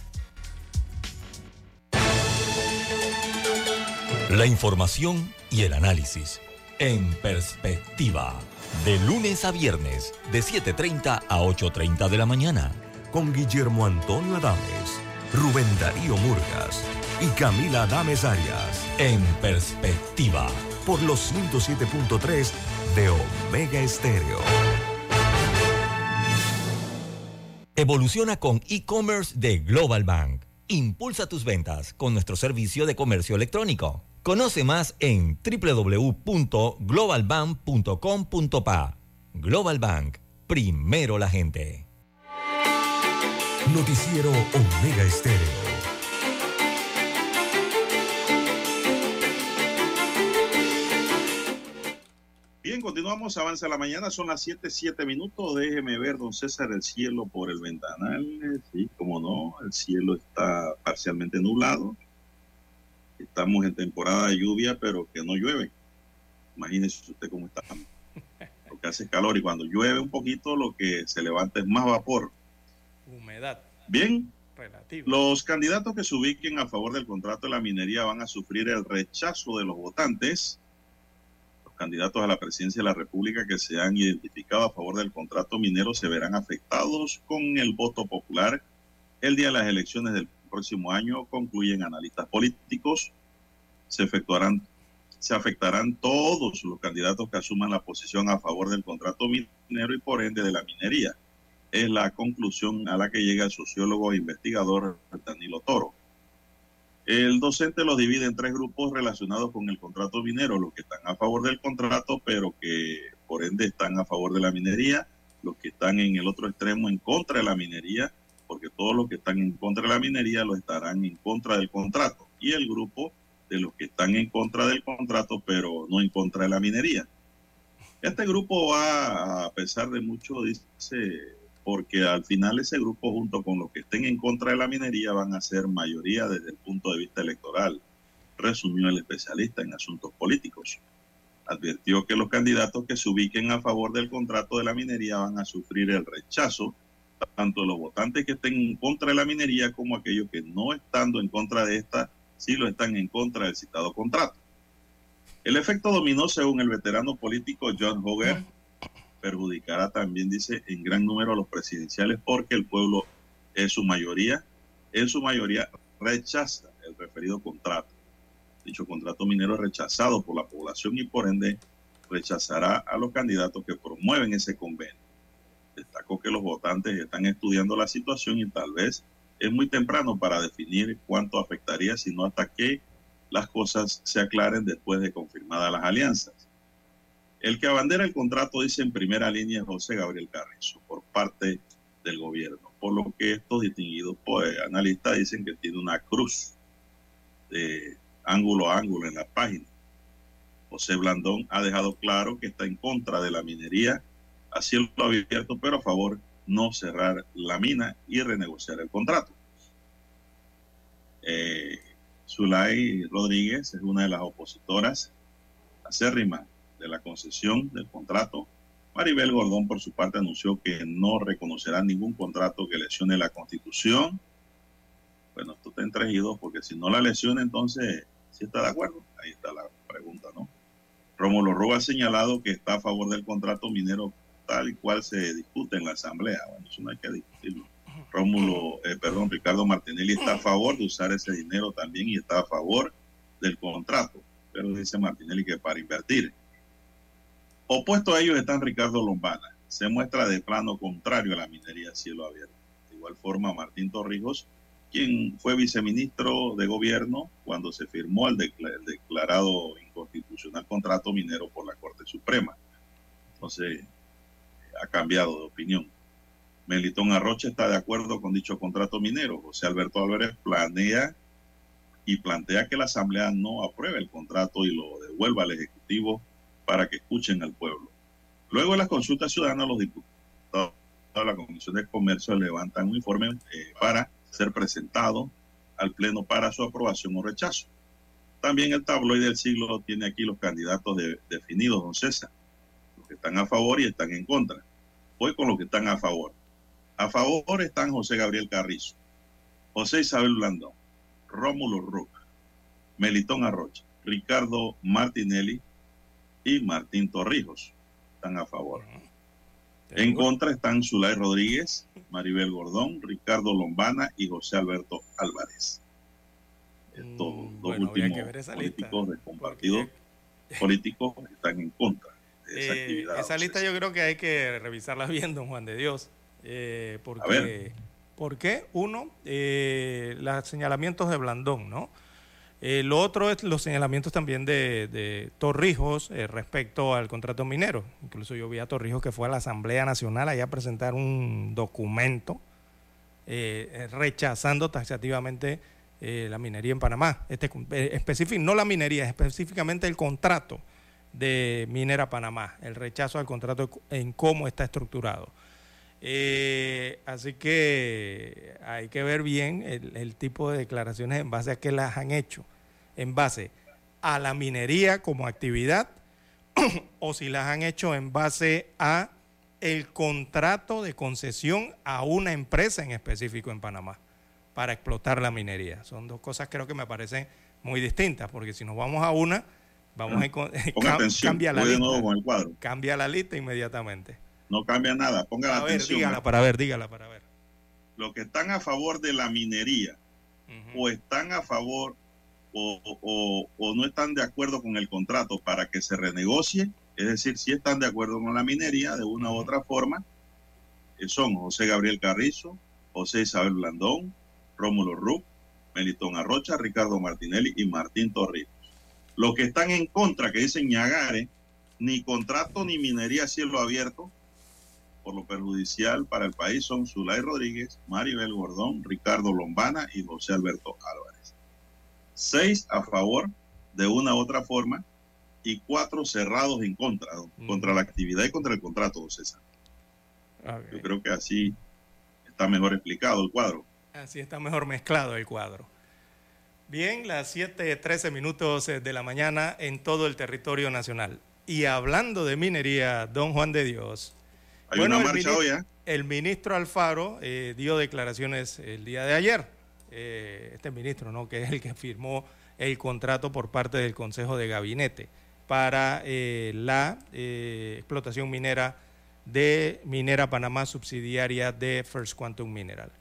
La información y el análisis en perspectiva. De lunes a viernes, de 7.30 a 8.30 de la mañana. Con Guillermo Antonio Adames, Rubén Darío Murgas y Camila Adames Arias. En perspectiva. Por los 107.3 de Omega Estéreo. Evoluciona con e-commerce de Global Bank. Impulsa tus ventas con nuestro servicio de comercio electrónico. Conoce más en www.globalbank.com.pa. Global Bank, primero la gente. Noticiero Omega Estéreo. Bien, continuamos, avanza la mañana, son las 7, 7 minutos. Déjeme ver, don César, el cielo por el ventanal. Sí, como no, el cielo está parcialmente nublado. Estamos en temporada de lluvia, pero que no llueve. Imagínese usted cómo está. Porque hace calor y cuando llueve un poquito, lo que se levanta es más vapor. Humedad. Bien, los candidatos que se ubiquen a favor del contrato de la minería van a sufrir el rechazo de los votantes. Los candidatos a la presidencia de la República que se han identificado a favor del contrato minero se verán afectados con el voto popular el día de las elecciones del próximo año, concluyen analistas políticos. Se efectuarán se afectarán todos los candidatos que asuman la posición a favor del contrato minero y por ende de la minería. Es la conclusión a la que llega el sociólogo e investigador Danilo Toro. El docente los divide en tres grupos relacionados con el contrato minero, los que están a favor del contrato, pero que por ende están a favor de la minería, los que están en el otro extremo en contra de la minería, porque todos los que están en contra de la minería lo estarán en contra del contrato, y el grupo de los que están en contra del contrato, pero no en contra de la minería. Este grupo va, a pesar de mucho, dice, porque al final ese grupo junto con los que estén en contra de la minería van a ser mayoría desde el punto de vista electoral, resumió el especialista en asuntos políticos. Advirtió que los candidatos que se ubiquen a favor del contrato de la minería van a sufrir el rechazo, tanto los votantes que estén en contra de la minería como aquellos que no estando en contra de esta, sí lo están en contra del citado contrato. El efecto dominó, según el veterano político John Hoger, perjudicará también, dice, en gran número a los presidenciales porque el pueblo es su mayoría, en su mayoría rechaza el referido contrato. Dicho contrato minero es rechazado por la población y por ende rechazará a los candidatos que promueven ese convenio. Destacó que los votantes están estudiando la situación y tal vez es muy temprano para definir cuánto afectaría, sino hasta que las cosas se aclaren después de confirmadas las alianzas. El que abandera el contrato dice en primera línea es José Gabriel Carrizo por parte del gobierno, por lo que estos distinguidos pues, analistas dicen que tiene una cruz de ángulo a ángulo en la página. José Blandón ha dejado claro que está en contra de la minería a cielo abierto, pero a favor no cerrar la mina y renegociar el contrato. Eh, Zulay Rodríguez es una de las opositoras acérrimas de la concesión del contrato. Maribel Gordón, por su parte, anunció que no reconocerá ningún contrato que lesione la Constitución. Bueno, esto está entregido porque si no la lesiona, entonces, ¿sí está de acuerdo? Ahí está la pregunta, ¿no? Rómulo Roa ha señalado que está a favor del contrato minero tal y cual se discute en la Asamblea. Bueno, eso no hay que discutirlo. Rómulo, eh, perdón, Ricardo Martinelli está a favor de usar ese dinero también y está a favor del contrato. Pero dice Martinelli que para invertir. Opuesto a ellos están Ricardo Lombana. Se muestra de plano contrario a la minería a cielo abierto. De igual forma, Martín Torrijos, quien fue viceministro de gobierno cuando se firmó el, declarado inconstitucional contrato minero por la Corte Suprema. Entonces, ha cambiado de opinión. Melitón Arrocha está de acuerdo con dicho contrato minero. José Alberto Álvarez planea y plantea que la Asamblea no apruebe el contrato y lo devuelva al Ejecutivo para que escuchen al pueblo. Luego de las consultas ciudadanas, los diputados de la Comisión de Comercio levantan un informe eh, para ser presentado al Pleno para su aprobación o rechazo. También el tabloide del siglo tiene aquí los candidatos definidos, don César, los que están a favor y están en contra. Voy con los que están a favor. A favor están José Gabriel Carrizo, José Isabel Blandón, Rómulo Roca, Melitón Arrocha, Ricardo Martinelli y Martín Torrijos. Están a favor. En contra están Zulay Rodríguez, Maribel Gordón, Ricardo Lombana y José Alberto Álvarez. Estos mm, dos últimos políticos de compartido políticos están en contra esa eh, actividad. Esa lista yo creo que hay que revisarla bien, don Juan de Dios. Eh, porque, ¿Por qué? Uno, eh, los señalamientos de Blandón, ¿no? Eh, lo otro es los señalamientos también de, Torrijos respecto al contrato minero. Incluso yo vi a Torrijos que fue a la Asamblea Nacional allá a presentar un documento rechazando taxativamente la minería en Panamá. Este, específico, no la minería, específicamente el contrato de Minera Panamá, el rechazo al contrato en cómo está estructurado. así que hay que ver bien el, el, tipo de declaraciones en base a qué las han hecho en base a la minería como actividad o si las han hecho en base a el contrato de concesión a una empresa en específico en Panamá para explotar la minería. Son dos cosas creo que me parecen muy distintas, porque si nos vamos a una, vamos a cambia la lista. Cambia la lista inmediatamente. No cambia nada, ponga la atención. Dígala para ver, dígala para ver. Los que están a favor de la minería o están a favor o, no están de acuerdo con el contrato para que se renegocie, es decir, si están de acuerdo con la minería de una u otra forma, eh, son José Gabriel Carrizo, José Isabel Blandón, Rómulo Rupp, Melitón Arrocha, Ricardo Martinelli y Martín Torrijos. Los que están en contra, que dicen Ñagare, ni contrato ni minería a cielo abierto, por lo perjudicial para el país, son Zulay Rodríguez, Maribel Gordón, Ricardo Lombana y José Alberto Álvarez seis a favor de una u otra forma y cuatro cerrados en contra, contra la actividad y contra el contrato, César. Yo creo que así está mejor explicado el cuadro. Así está mejor mezclado el cuadro. Bien, las 7:13 minutos eh, de la mañana en todo el territorio nacional. Y hablando de minería, don Juan de Dios. Hay una marcha hoy, ¿eh? El ministro Alfaro eh, dio declaraciones el día de ayer eh, este ministro, ¿no? que es el que firmó el contrato por parte del Consejo de Gabinete para la explotación minera de Minera Panamá, subsidiaria de First Quantum Mineral.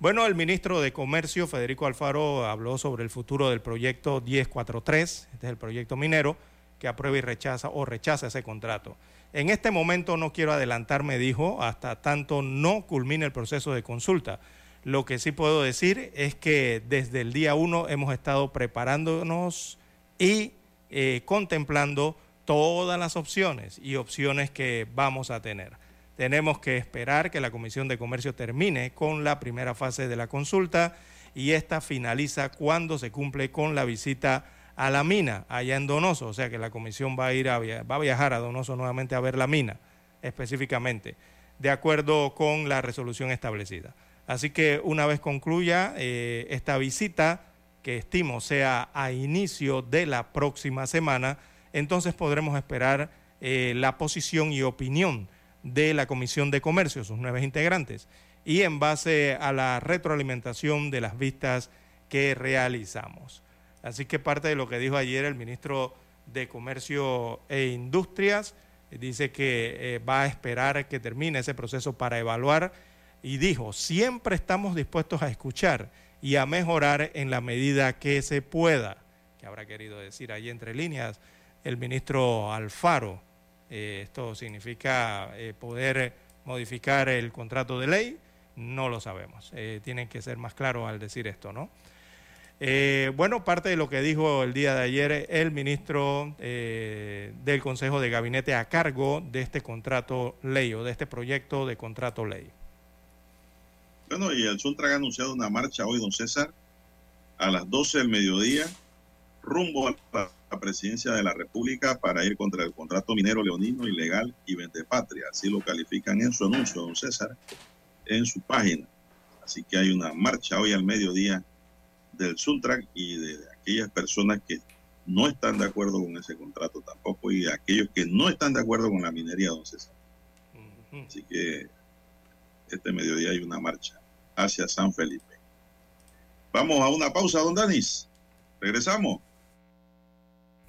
Bueno, el ministro de Comercio, Federico Alfaro, habló sobre el futuro del proyecto 1043, este es el proyecto minero, que aprueba y rechaza o rechaza ese contrato. En este momento no quiero adelantarme, dijo, hasta tanto no culmine el proceso de consulta lo que sí puedo decir es que desde el día uno hemos estado preparándonos y eh, contemplando todas las opciones y opciones que vamos a tener. Tenemos que esperar que la Comisión de Comercio termine con la primera fase de la consulta y esta finaliza cuando se cumple con la visita a la mina allá en Donoso, o sea que la comisión va a ir a, va a viajar a Donoso nuevamente a ver la mina específicamente, de acuerdo con la resolución establecida. Así que una vez concluya eh, esta visita, que estimo sea a inicio de la próxima semana, entonces podremos esperar eh, la posición y opinión de la Comisión de Comercio, sus nueve integrantes, y en base a la retroalimentación de las vistas que realizamos. Así que parte de lo que dijo ayer el ministro de Comercio e Industrias, dice que eh, va a esperar que termine ese proceso para evaluar y dijo, siempre estamos dispuestos a escuchar y a mejorar en la medida que se pueda, que habrá querido decir ahí entre líneas el ministro Alfaro. Eh, esto significa eh, poder modificar el contrato de ley, no lo sabemos. tienen que ser más claros al decir esto, ¿no? Eh, bueno, parte de lo que dijo el día de ayer el ministro eh, del Consejo de Gabinete a cargo de este contrato ley o de este proyecto de contrato ley. Bueno, y el Suntra ha anunciado una marcha hoy, don César, a las 12 del mediodía, rumbo a la presidencia de la República para ir contra el contrato minero leonino ilegal y patria. Así lo califican en su anuncio, don César, en su página. Así que hay una marcha hoy al mediodía del Suntrack y de aquellas personas que no están de acuerdo con ese contrato tampoco y de aquellos que no están de acuerdo con la minería, don César. Así que este mediodía hay una marcha hacia San Felipe. Vamos a una pausa, don Danis. Regresamos.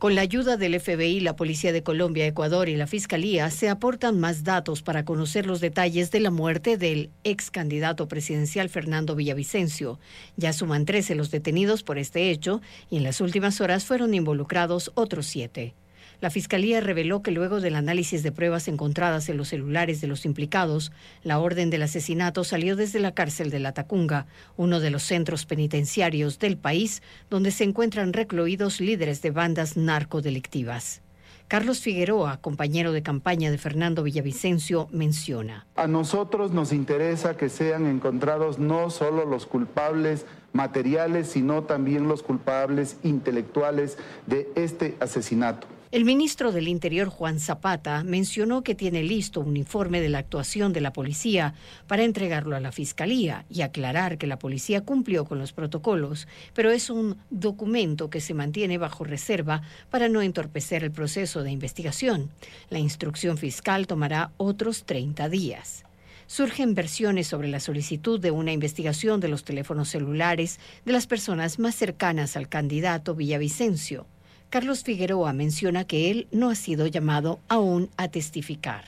Con la ayuda del FBI, la Policía de Colombia, Ecuador y la Fiscalía se aportan más datos para conocer los detalles de la muerte del ex candidato presidencial Fernando Villavicencio. Ya suman 13 los detenidos por este hecho y en las últimas horas fueron involucrados otros siete. La Fiscalía reveló que luego del análisis de pruebas encontradas en los celulares de los implicados, la orden del asesinato salió desde la cárcel de La Tacunga, uno de los centros penitenciarios del país donde se encuentran recluidos líderes de bandas narcodelictivas. Carlos Figueroa, compañero de campaña de Fernando Villavicencio, menciona. A nosotros nos interesa que sean encontrados no solo los culpables materiales, sino también los culpables intelectuales de este asesinato. El ministro del Interior, Juan Zapata, mencionó que tiene listo un informe de la actuación de la policía para entregarlo a la Fiscalía y aclarar que la policía cumplió con los protocolos, pero es un documento que se mantiene bajo reserva para no entorpecer el proceso de investigación. La instrucción fiscal tomará otros 30 días surgen versiones sobre la solicitud de una investigación de los teléfonos celulares de las personas más cercanas al candidato Villavicencio. Carlos Figueroa menciona que él no ha sido llamado aún a testificar.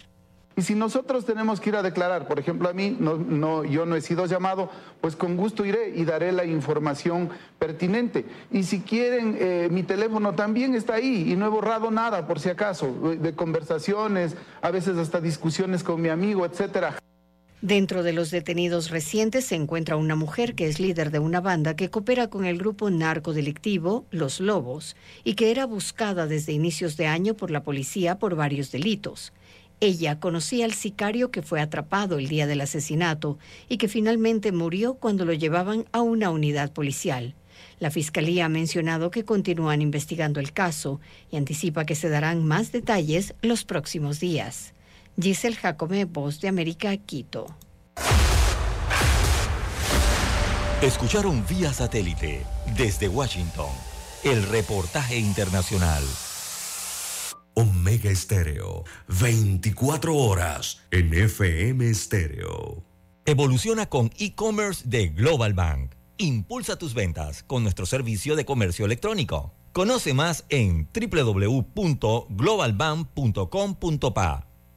Y si nosotros tenemos que ir a declarar, por ejemplo, a mí, no, no, yo no he sido llamado, pues con gusto iré y daré la información pertinente. Y si quieren, eh, mi teléfono también está ahí y no he borrado nada, por si acaso, de conversaciones, a veces hasta discusiones con mi amigo, etcétera. Dentro de los detenidos recientes se encuentra una mujer que es líder de una banda que coopera con el grupo narcodelictivo Los Lobos y que era buscada desde inicios de año por la policía por varios delitos. Ella conocía al sicario que fue atrapado el día del asesinato y que finalmente murió cuando lo llevaban a una unidad policial. La Fiscalía ha mencionado que continúan investigando el caso y anticipa que se darán más detalles los próximos días. Giselle Jacome, Voz de América, Quito. Escucharon vía satélite desde Washington el reportaje internacional. Omega Estéreo, 24 horas en FM Estéreo. Evoluciona con e-commerce de Global Bank. Impulsa tus ventas con nuestro servicio de comercio electrónico. Conoce más en www.globalbank.com.pa.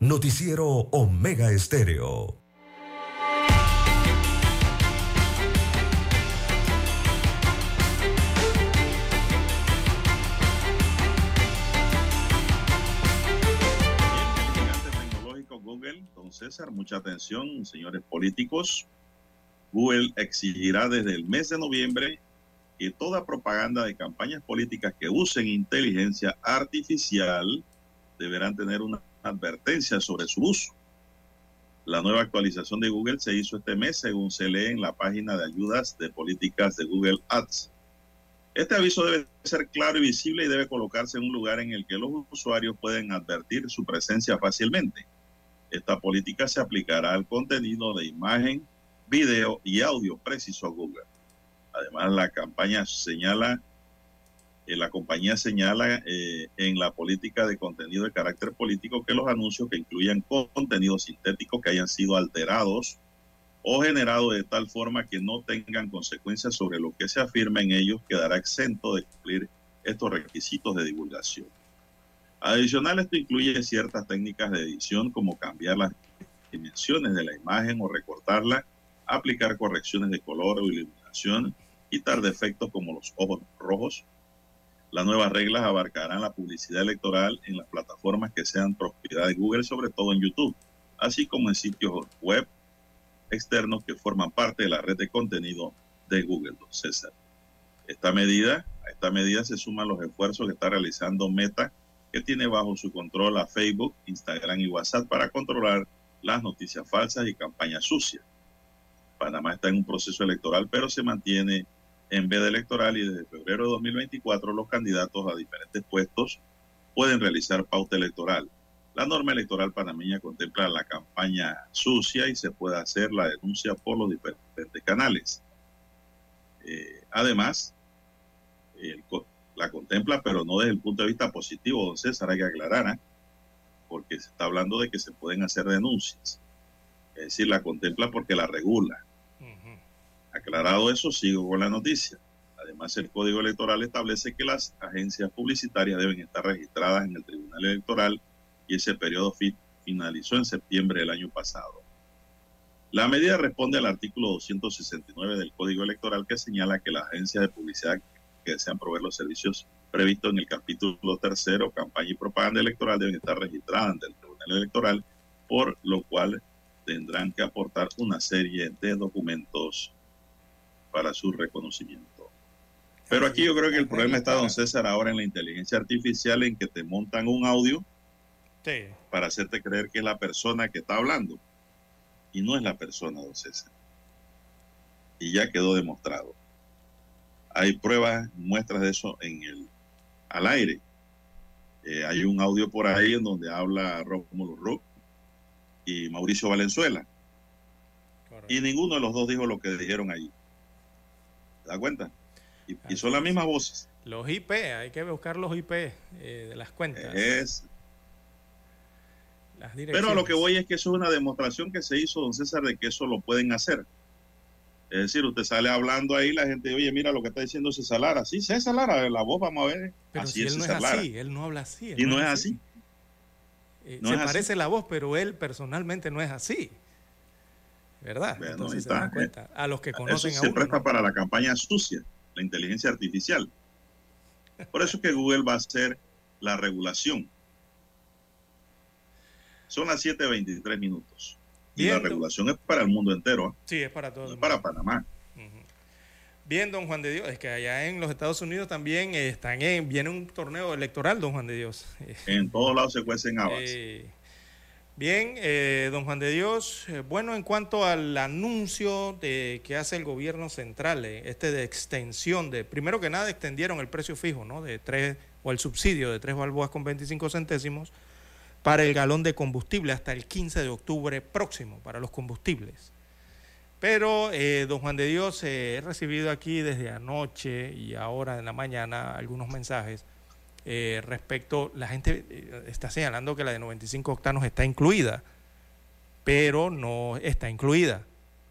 Noticiero Omega Estéreo. Google, don César, mucha atención, señores políticos. Google exigirá desde el mes de noviembre que toda propaganda de campañas políticas que usen inteligencia artificial deberán tener una advertencia sobre su uso. La nueva actualización de Google se hizo este mes, según se lee en la página de ayudas de políticas de Google Ads. Este aviso debe ser claro y visible y debe colocarse en un lugar en el que los usuarios pueden advertir su presencia fácilmente. Esta política se aplicará al contenido de imagen, video y audio preciso a Google. Además, la campaña señala, la compañía señala eh, en la política de contenido de carácter político que los anuncios que incluyan contenidos sintéticos que hayan sido alterados o generados de tal forma que no tengan consecuencias sobre lo que se afirma en ellos quedará exento de cumplir estos requisitos de divulgación. Adicional, esto incluye ciertas técnicas de edición como cambiar las dimensiones de la imagen o recortarla, aplicar correcciones de color o iluminación, quitar defectos como los ojos rojos. Las nuevas reglas abarcarán la publicidad electoral en las plataformas que sean propiedad de Google, sobre todo en YouTube, así como en sitios web externos que forman parte de la red de contenido de Google, César. Esta medida, a esta medida se suman los esfuerzos que está realizando Meta que tiene bajo su control a Facebook, Instagram y WhatsApp para controlar las noticias falsas y campañas sucias. Panamá está en un proceso electoral, pero se mantiene en veda electoral y desde febrero de 2024 los candidatos a diferentes puestos pueden realizar pauta electoral. La norma electoral panameña contempla la campaña sucia y se puede hacer la denuncia por los diferentes canales. Eh, además, la contempla, pero no desde el punto de vista positivo, don César, hay que aclarar, ¿eh? porque se está hablando de que se pueden hacer denuncias. Es decir, la contempla porque la regula. Aclarado eso, sigo con la noticia. Además, el Código Electoral establece que las agencias publicitarias deben estar registradas en el Tribunal Electoral y ese periodo finalizó en septiembre del año pasado. La medida responde al artículo 269 del Código Electoral que señala que las agencias de publicidad que desean proveer los servicios previstos en el capítulo tercero, campaña y propaganda electoral, deben estar registradas ante el Tribunal Electoral, por lo cual tendrán que aportar una serie de documentos para su reconocimiento. Pero aquí yo creo que el problema está, don César, ahora en la inteligencia artificial, en que te montan un audio para hacerte creer que es la persona que está hablando. Y no es la persona, don César. Y ya quedó demostrado. Hay pruebas, muestras de eso en el, al aire. Eh, hay un audio por ahí en donde habla Rómulo Rock y Mauricio Valenzuela. Y ninguno de los dos dijo lo que dijeron allí. ¿Te das cuenta? Y, son las mismas voces. Los IP, hay que buscar los IP eh, de las cuentas. Es, pero lo que voy es que eso es una demostración que se hizo, don César, de que eso lo pueden hacer. Es decir, usted sale hablando ahí, la gente, oye, mira lo que está diciendo César Lara. Sí, César Lara, la voz, vamos a ver. Pero si él no es así, él no habla así. Y no, es así. Eh, se parece la voz, pero él personalmente no es así. ¿Verdad? Entonces se dan cuenta. A los que conocen eso se presta para la campaña sucia, la inteligencia artificial. Por eso es que Google va a hacer la regulación. Son las 7.23 minutos. Y la regulación es para el mundo entero. Sí, es para todo. No para Panamá. Bien, don Juan de Dios, es que allá en los Estados Unidos también están en, viene un torneo electoral, don Juan de Dios. En todos lados se cuecen habas. Eh, bien, eh, don Juan de Dios, eh, bueno, en cuanto al anuncio de que hace el gobierno central, este de extensión de, primero que nada, extendieron el precio fijo, ¿no? De tres, o el subsidio de tres balboas con 25 centésimos para el galón de combustible hasta el 15 de octubre próximo para los combustibles. Pero, eh, don Juan de Dios, eh, he recibido aquí desde anoche y ahora en la mañana algunos mensajes eh, respecto, la gente eh, está señalando que la de 95 octanos está incluida, pero no está incluida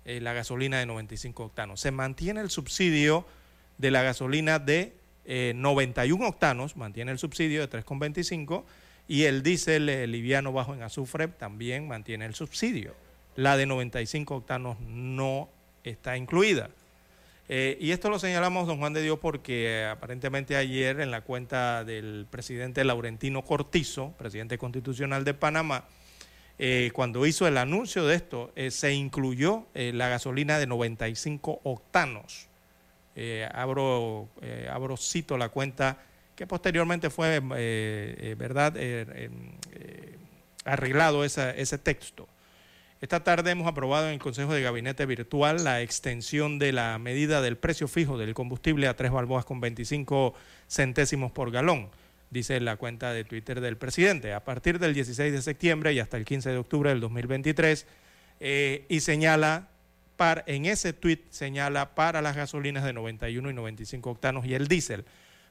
eh, la gasolina de 95 octanos. Se mantiene el subsidio de la gasolina de 91 octanos, mantiene el subsidio de 3,25 y el diésel liviano bajo en azufre también mantiene el subsidio. La de 95 octanos no está incluida. Eh, y esto lo señalamos, don Juan de Dios, porque aparentemente ayer en la cuenta del presidente Laurentino Cortizo, presidente constitucional de Panamá, eh, cuando hizo el anuncio de esto, eh, se incluyó la gasolina de 95 octanos. abro, abro, cito la cuenta que posteriormente fue, ¿verdad?, arreglado ese texto. Esta tarde hemos aprobado en el Consejo de Gabinete Virtual la extensión de la medida del precio fijo del combustible a tres balboas con 25 centésimos por galón, dice la cuenta de Twitter del presidente. A partir del 16 de septiembre y hasta el 15 de octubre del 2023, eh, y señala, para, en ese tweet señala para las gasolinas de 91 y 95 octanos y el diésel.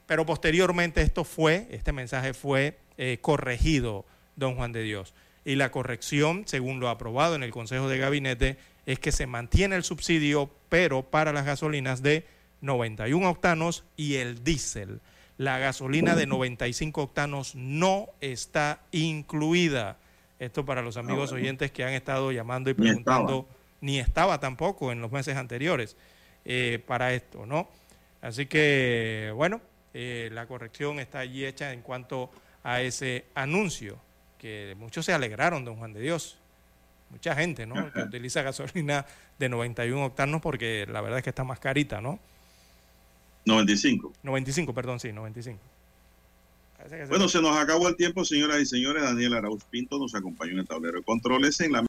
Pero posteriormente esto fue, este mensaje fue eh, corregido, don Juan de Dios y la corrección, según lo aprobado en el Consejo de Gabinete, es que se mantiene el subsidio, pero para las gasolinas de 91 octanos y el diésel. La gasolina de 95 octanos no está incluida. Esto para los amigos oyentes que han estado llamando y preguntando, ni estaba, tampoco en los meses anteriores eh, para esto, ¿no? Así que, bueno, eh, la corrección está allí hecha en cuanto a ese anuncio que muchos se alegraron, don Juan de Dios. Mucha gente, ¿no? Que utiliza gasolina de 91 octanos porque la verdad es que está más carita, ¿no? 95. 95, perdón, sí, 95. Bueno, se nos acabó el tiempo, señoras y señores. Daniel Arauz Pinto nos acompañó en el tablero de controles en la